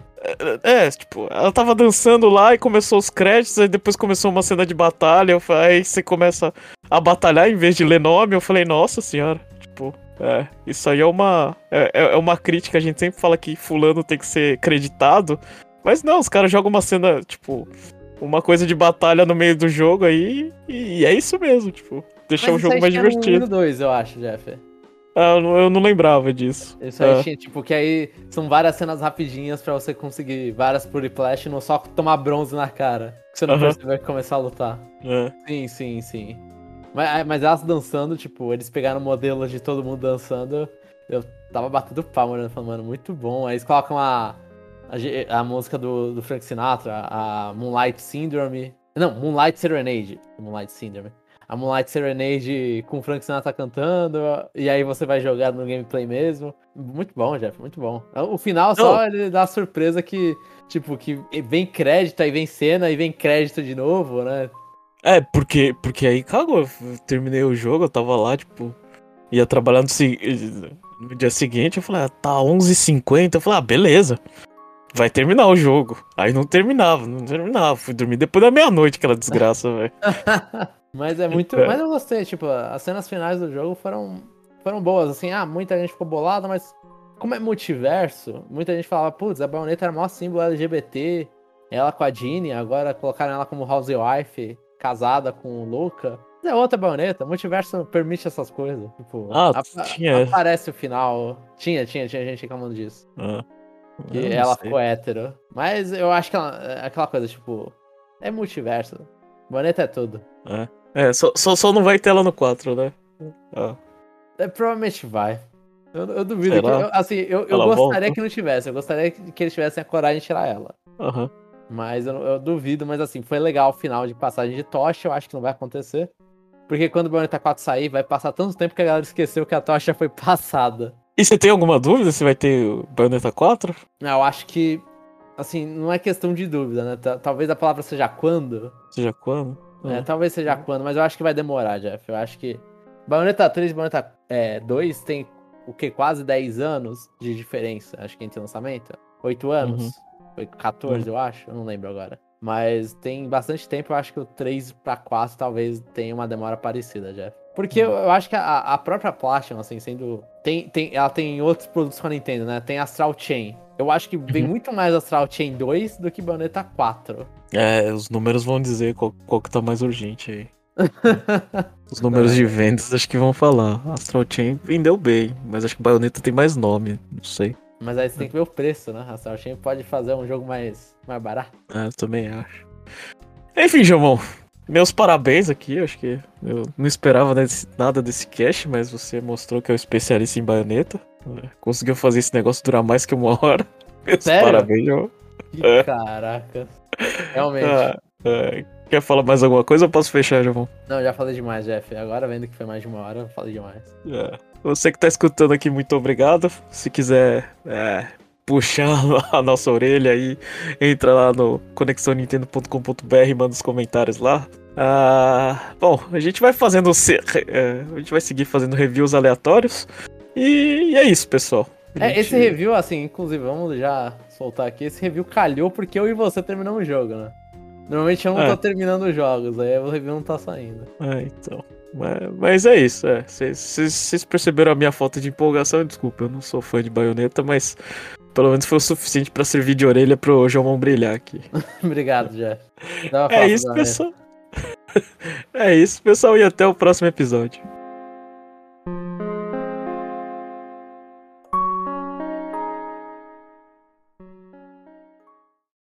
É, tipo, ela tava dançando lá e começou os créditos, aí depois começou uma cena de batalha, eu falei, aí você começa a batalhar em vez de ler nome, eu falei, nossa senhora, tipo, é, isso aí é uma, é, é- é uma crítica, a gente sempre fala que fulano tem que ser creditado, mas não, os caras jogam uma cena, tipo, uma coisa de batalha no meio do jogo aí, e é isso mesmo, tipo, deixar o jogo mais divertido. No 2, eu acho, Jeff. Ah, eu não lembrava disso. Isso aí ah. tinha, tipo, que aí são várias cenas rapidinhas pra você conseguir várias puriplash, não só tomar bronze na cara. Que você não uh -huh. percebeu que começar a lutar. É. Sim, sim, sim. Mas, é, mas elas dançando, tipo, eles pegaram modelos de todo mundo dançando. Eu tava batendo palma, né? Falando, mano, muito bom. Aí eles colocam a, a, a música do, do Frank Sinatra, a Moonlight Syndrome. Não, Moonlight Serenade. Moonlight Syndrome a Moonlight Serenade com o Frank Sinatra cantando, e aí você vai jogar no gameplay mesmo. Muito bom, Jeff, muito bom. O final só ele dá a surpresa que, tipo, que vem crédito, aí vem cena, e vem crédito de novo, né? É, porque, porque aí cagou, eu terminei o jogo, eu tava lá, tipo, ia trabalhar no, no dia seguinte, eu falei, ah, tá 11h50, eu falei, ah, beleza vai terminar o jogo. Aí não terminava, não terminava. Fui dormir depois da meia-noite, aquela desgraça, velho. Mas é muito. É. Mas eu gostei, tipo, as cenas finais do jogo foram, foram boas. Assim, ah, muita gente ficou bolada, mas como é multiverso, muita gente falava, putz, a Bayonetta era o maior símbolo LGBT, ela com a Jeannie, agora colocaram ela como housewife, casada com o Luca. É outra baioneta, multiverso permite essas coisas. Tipo, ah, tinha. Aparece o final. Tinha, tinha, tinha gente reclamando disso. Ah, que ela sei. ficou hétero. Mas eu acho que ela, é aquela coisa, tipo, é multiverso. Baioneta é tudo. É. É, só, só, só não vai ter ela no 4, né? Ah. É, provavelmente vai. Eu, eu duvido. Que, eu, assim, eu, eu gostaria volta? que não tivesse. Eu gostaria que eles tivessem a coragem de tirar ela. Uhum. Mas eu, eu, duvido, mas assim, foi legal o final de passagem de tocha. Eu acho que não vai acontecer. Porque quando o Bayonetta 4 sair, vai passar tanto tempo que a galera esqueceu que a tocha foi passada. E você tem alguma dúvida se vai ter o Bayonetta 4? Não, eu acho que. Assim, não é questão de dúvida, né? Talvez a palavra seja quando. Seja quando? É, talvez seja quando, mas eu acho que vai demorar, Jeff. Eu acho que. Bayonetta 3 e Bayonetta é, 2 tem o que? Quase 10 anos de diferença, acho que entre lançamento. 8 anos? Uhum. Foi 14, uhum. eu acho. Eu não lembro agora. Mas tem bastante tempo, eu acho que o 3 pra 4 talvez tenha uma demora parecida, Jeff. Porque uhum. eu, eu, acho que a, a, própria Platinum, assim, sendo. Tem, tem, ela tem outros produtos com a Nintendo, né? Tem Astral Chain. Eu acho que vem uhum. muito mais Astral Chain 2 do que Bayonetta 4. É, os números vão dizer qual, qual que tá mais urgente aí. os números de vendas acho que vão falar. Astral Chain vendeu bem, mas acho que Bayonetta tem mais nome, não sei. Mas aí você tem que ver o preço, né? Astral Chain pode fazer um jogo mais, mais barato. É, eu também acho. Enfim, Jomon, meus parabéns aqui, acho que eu não esperava nada desse cast, mas você mostrou que é um especialista em baioneta. Conseguiu fazer esse negócio durar mais que uma hora. Meus Sério? parabéns, João. É. Caraca. Realmente. Ah, é. Quer falar mais alguma coisa ou posso fechar, João? Não, já falei demais, Jeff. Agora vendo que foi mais de uma hora, eu falei demais. É. Você que tá escutando aqui, muito obrigado. Se quiser é, puxar a nossa orelha aí, entra lá no conexonintendo.com.br e manda os comentários lá. Ah, bom, a gente vai fazendo. É, a gente vai seguir fazendo reviews aleatórios. E, e é isso, pessoal. É, gente... esse review, assim, inclusive, vamos já soltar aqui. Esse review calhou porque eu e você terminamos o jogo, né? Normalmente eu não é. tô terminando os jogos, aí o review não tá saindo. É, então. Mas, mas é isso, é. Vocês perceberam a minha falta de empolgação? Desculpa, eu não sou fã de baioneta, mas pelo menos foi o suficiente para servir de orelha pro João brilhar aqui. Obrigado, Jeff. É isso, pessoal. é isso, pessoal, e até o próximo episódio.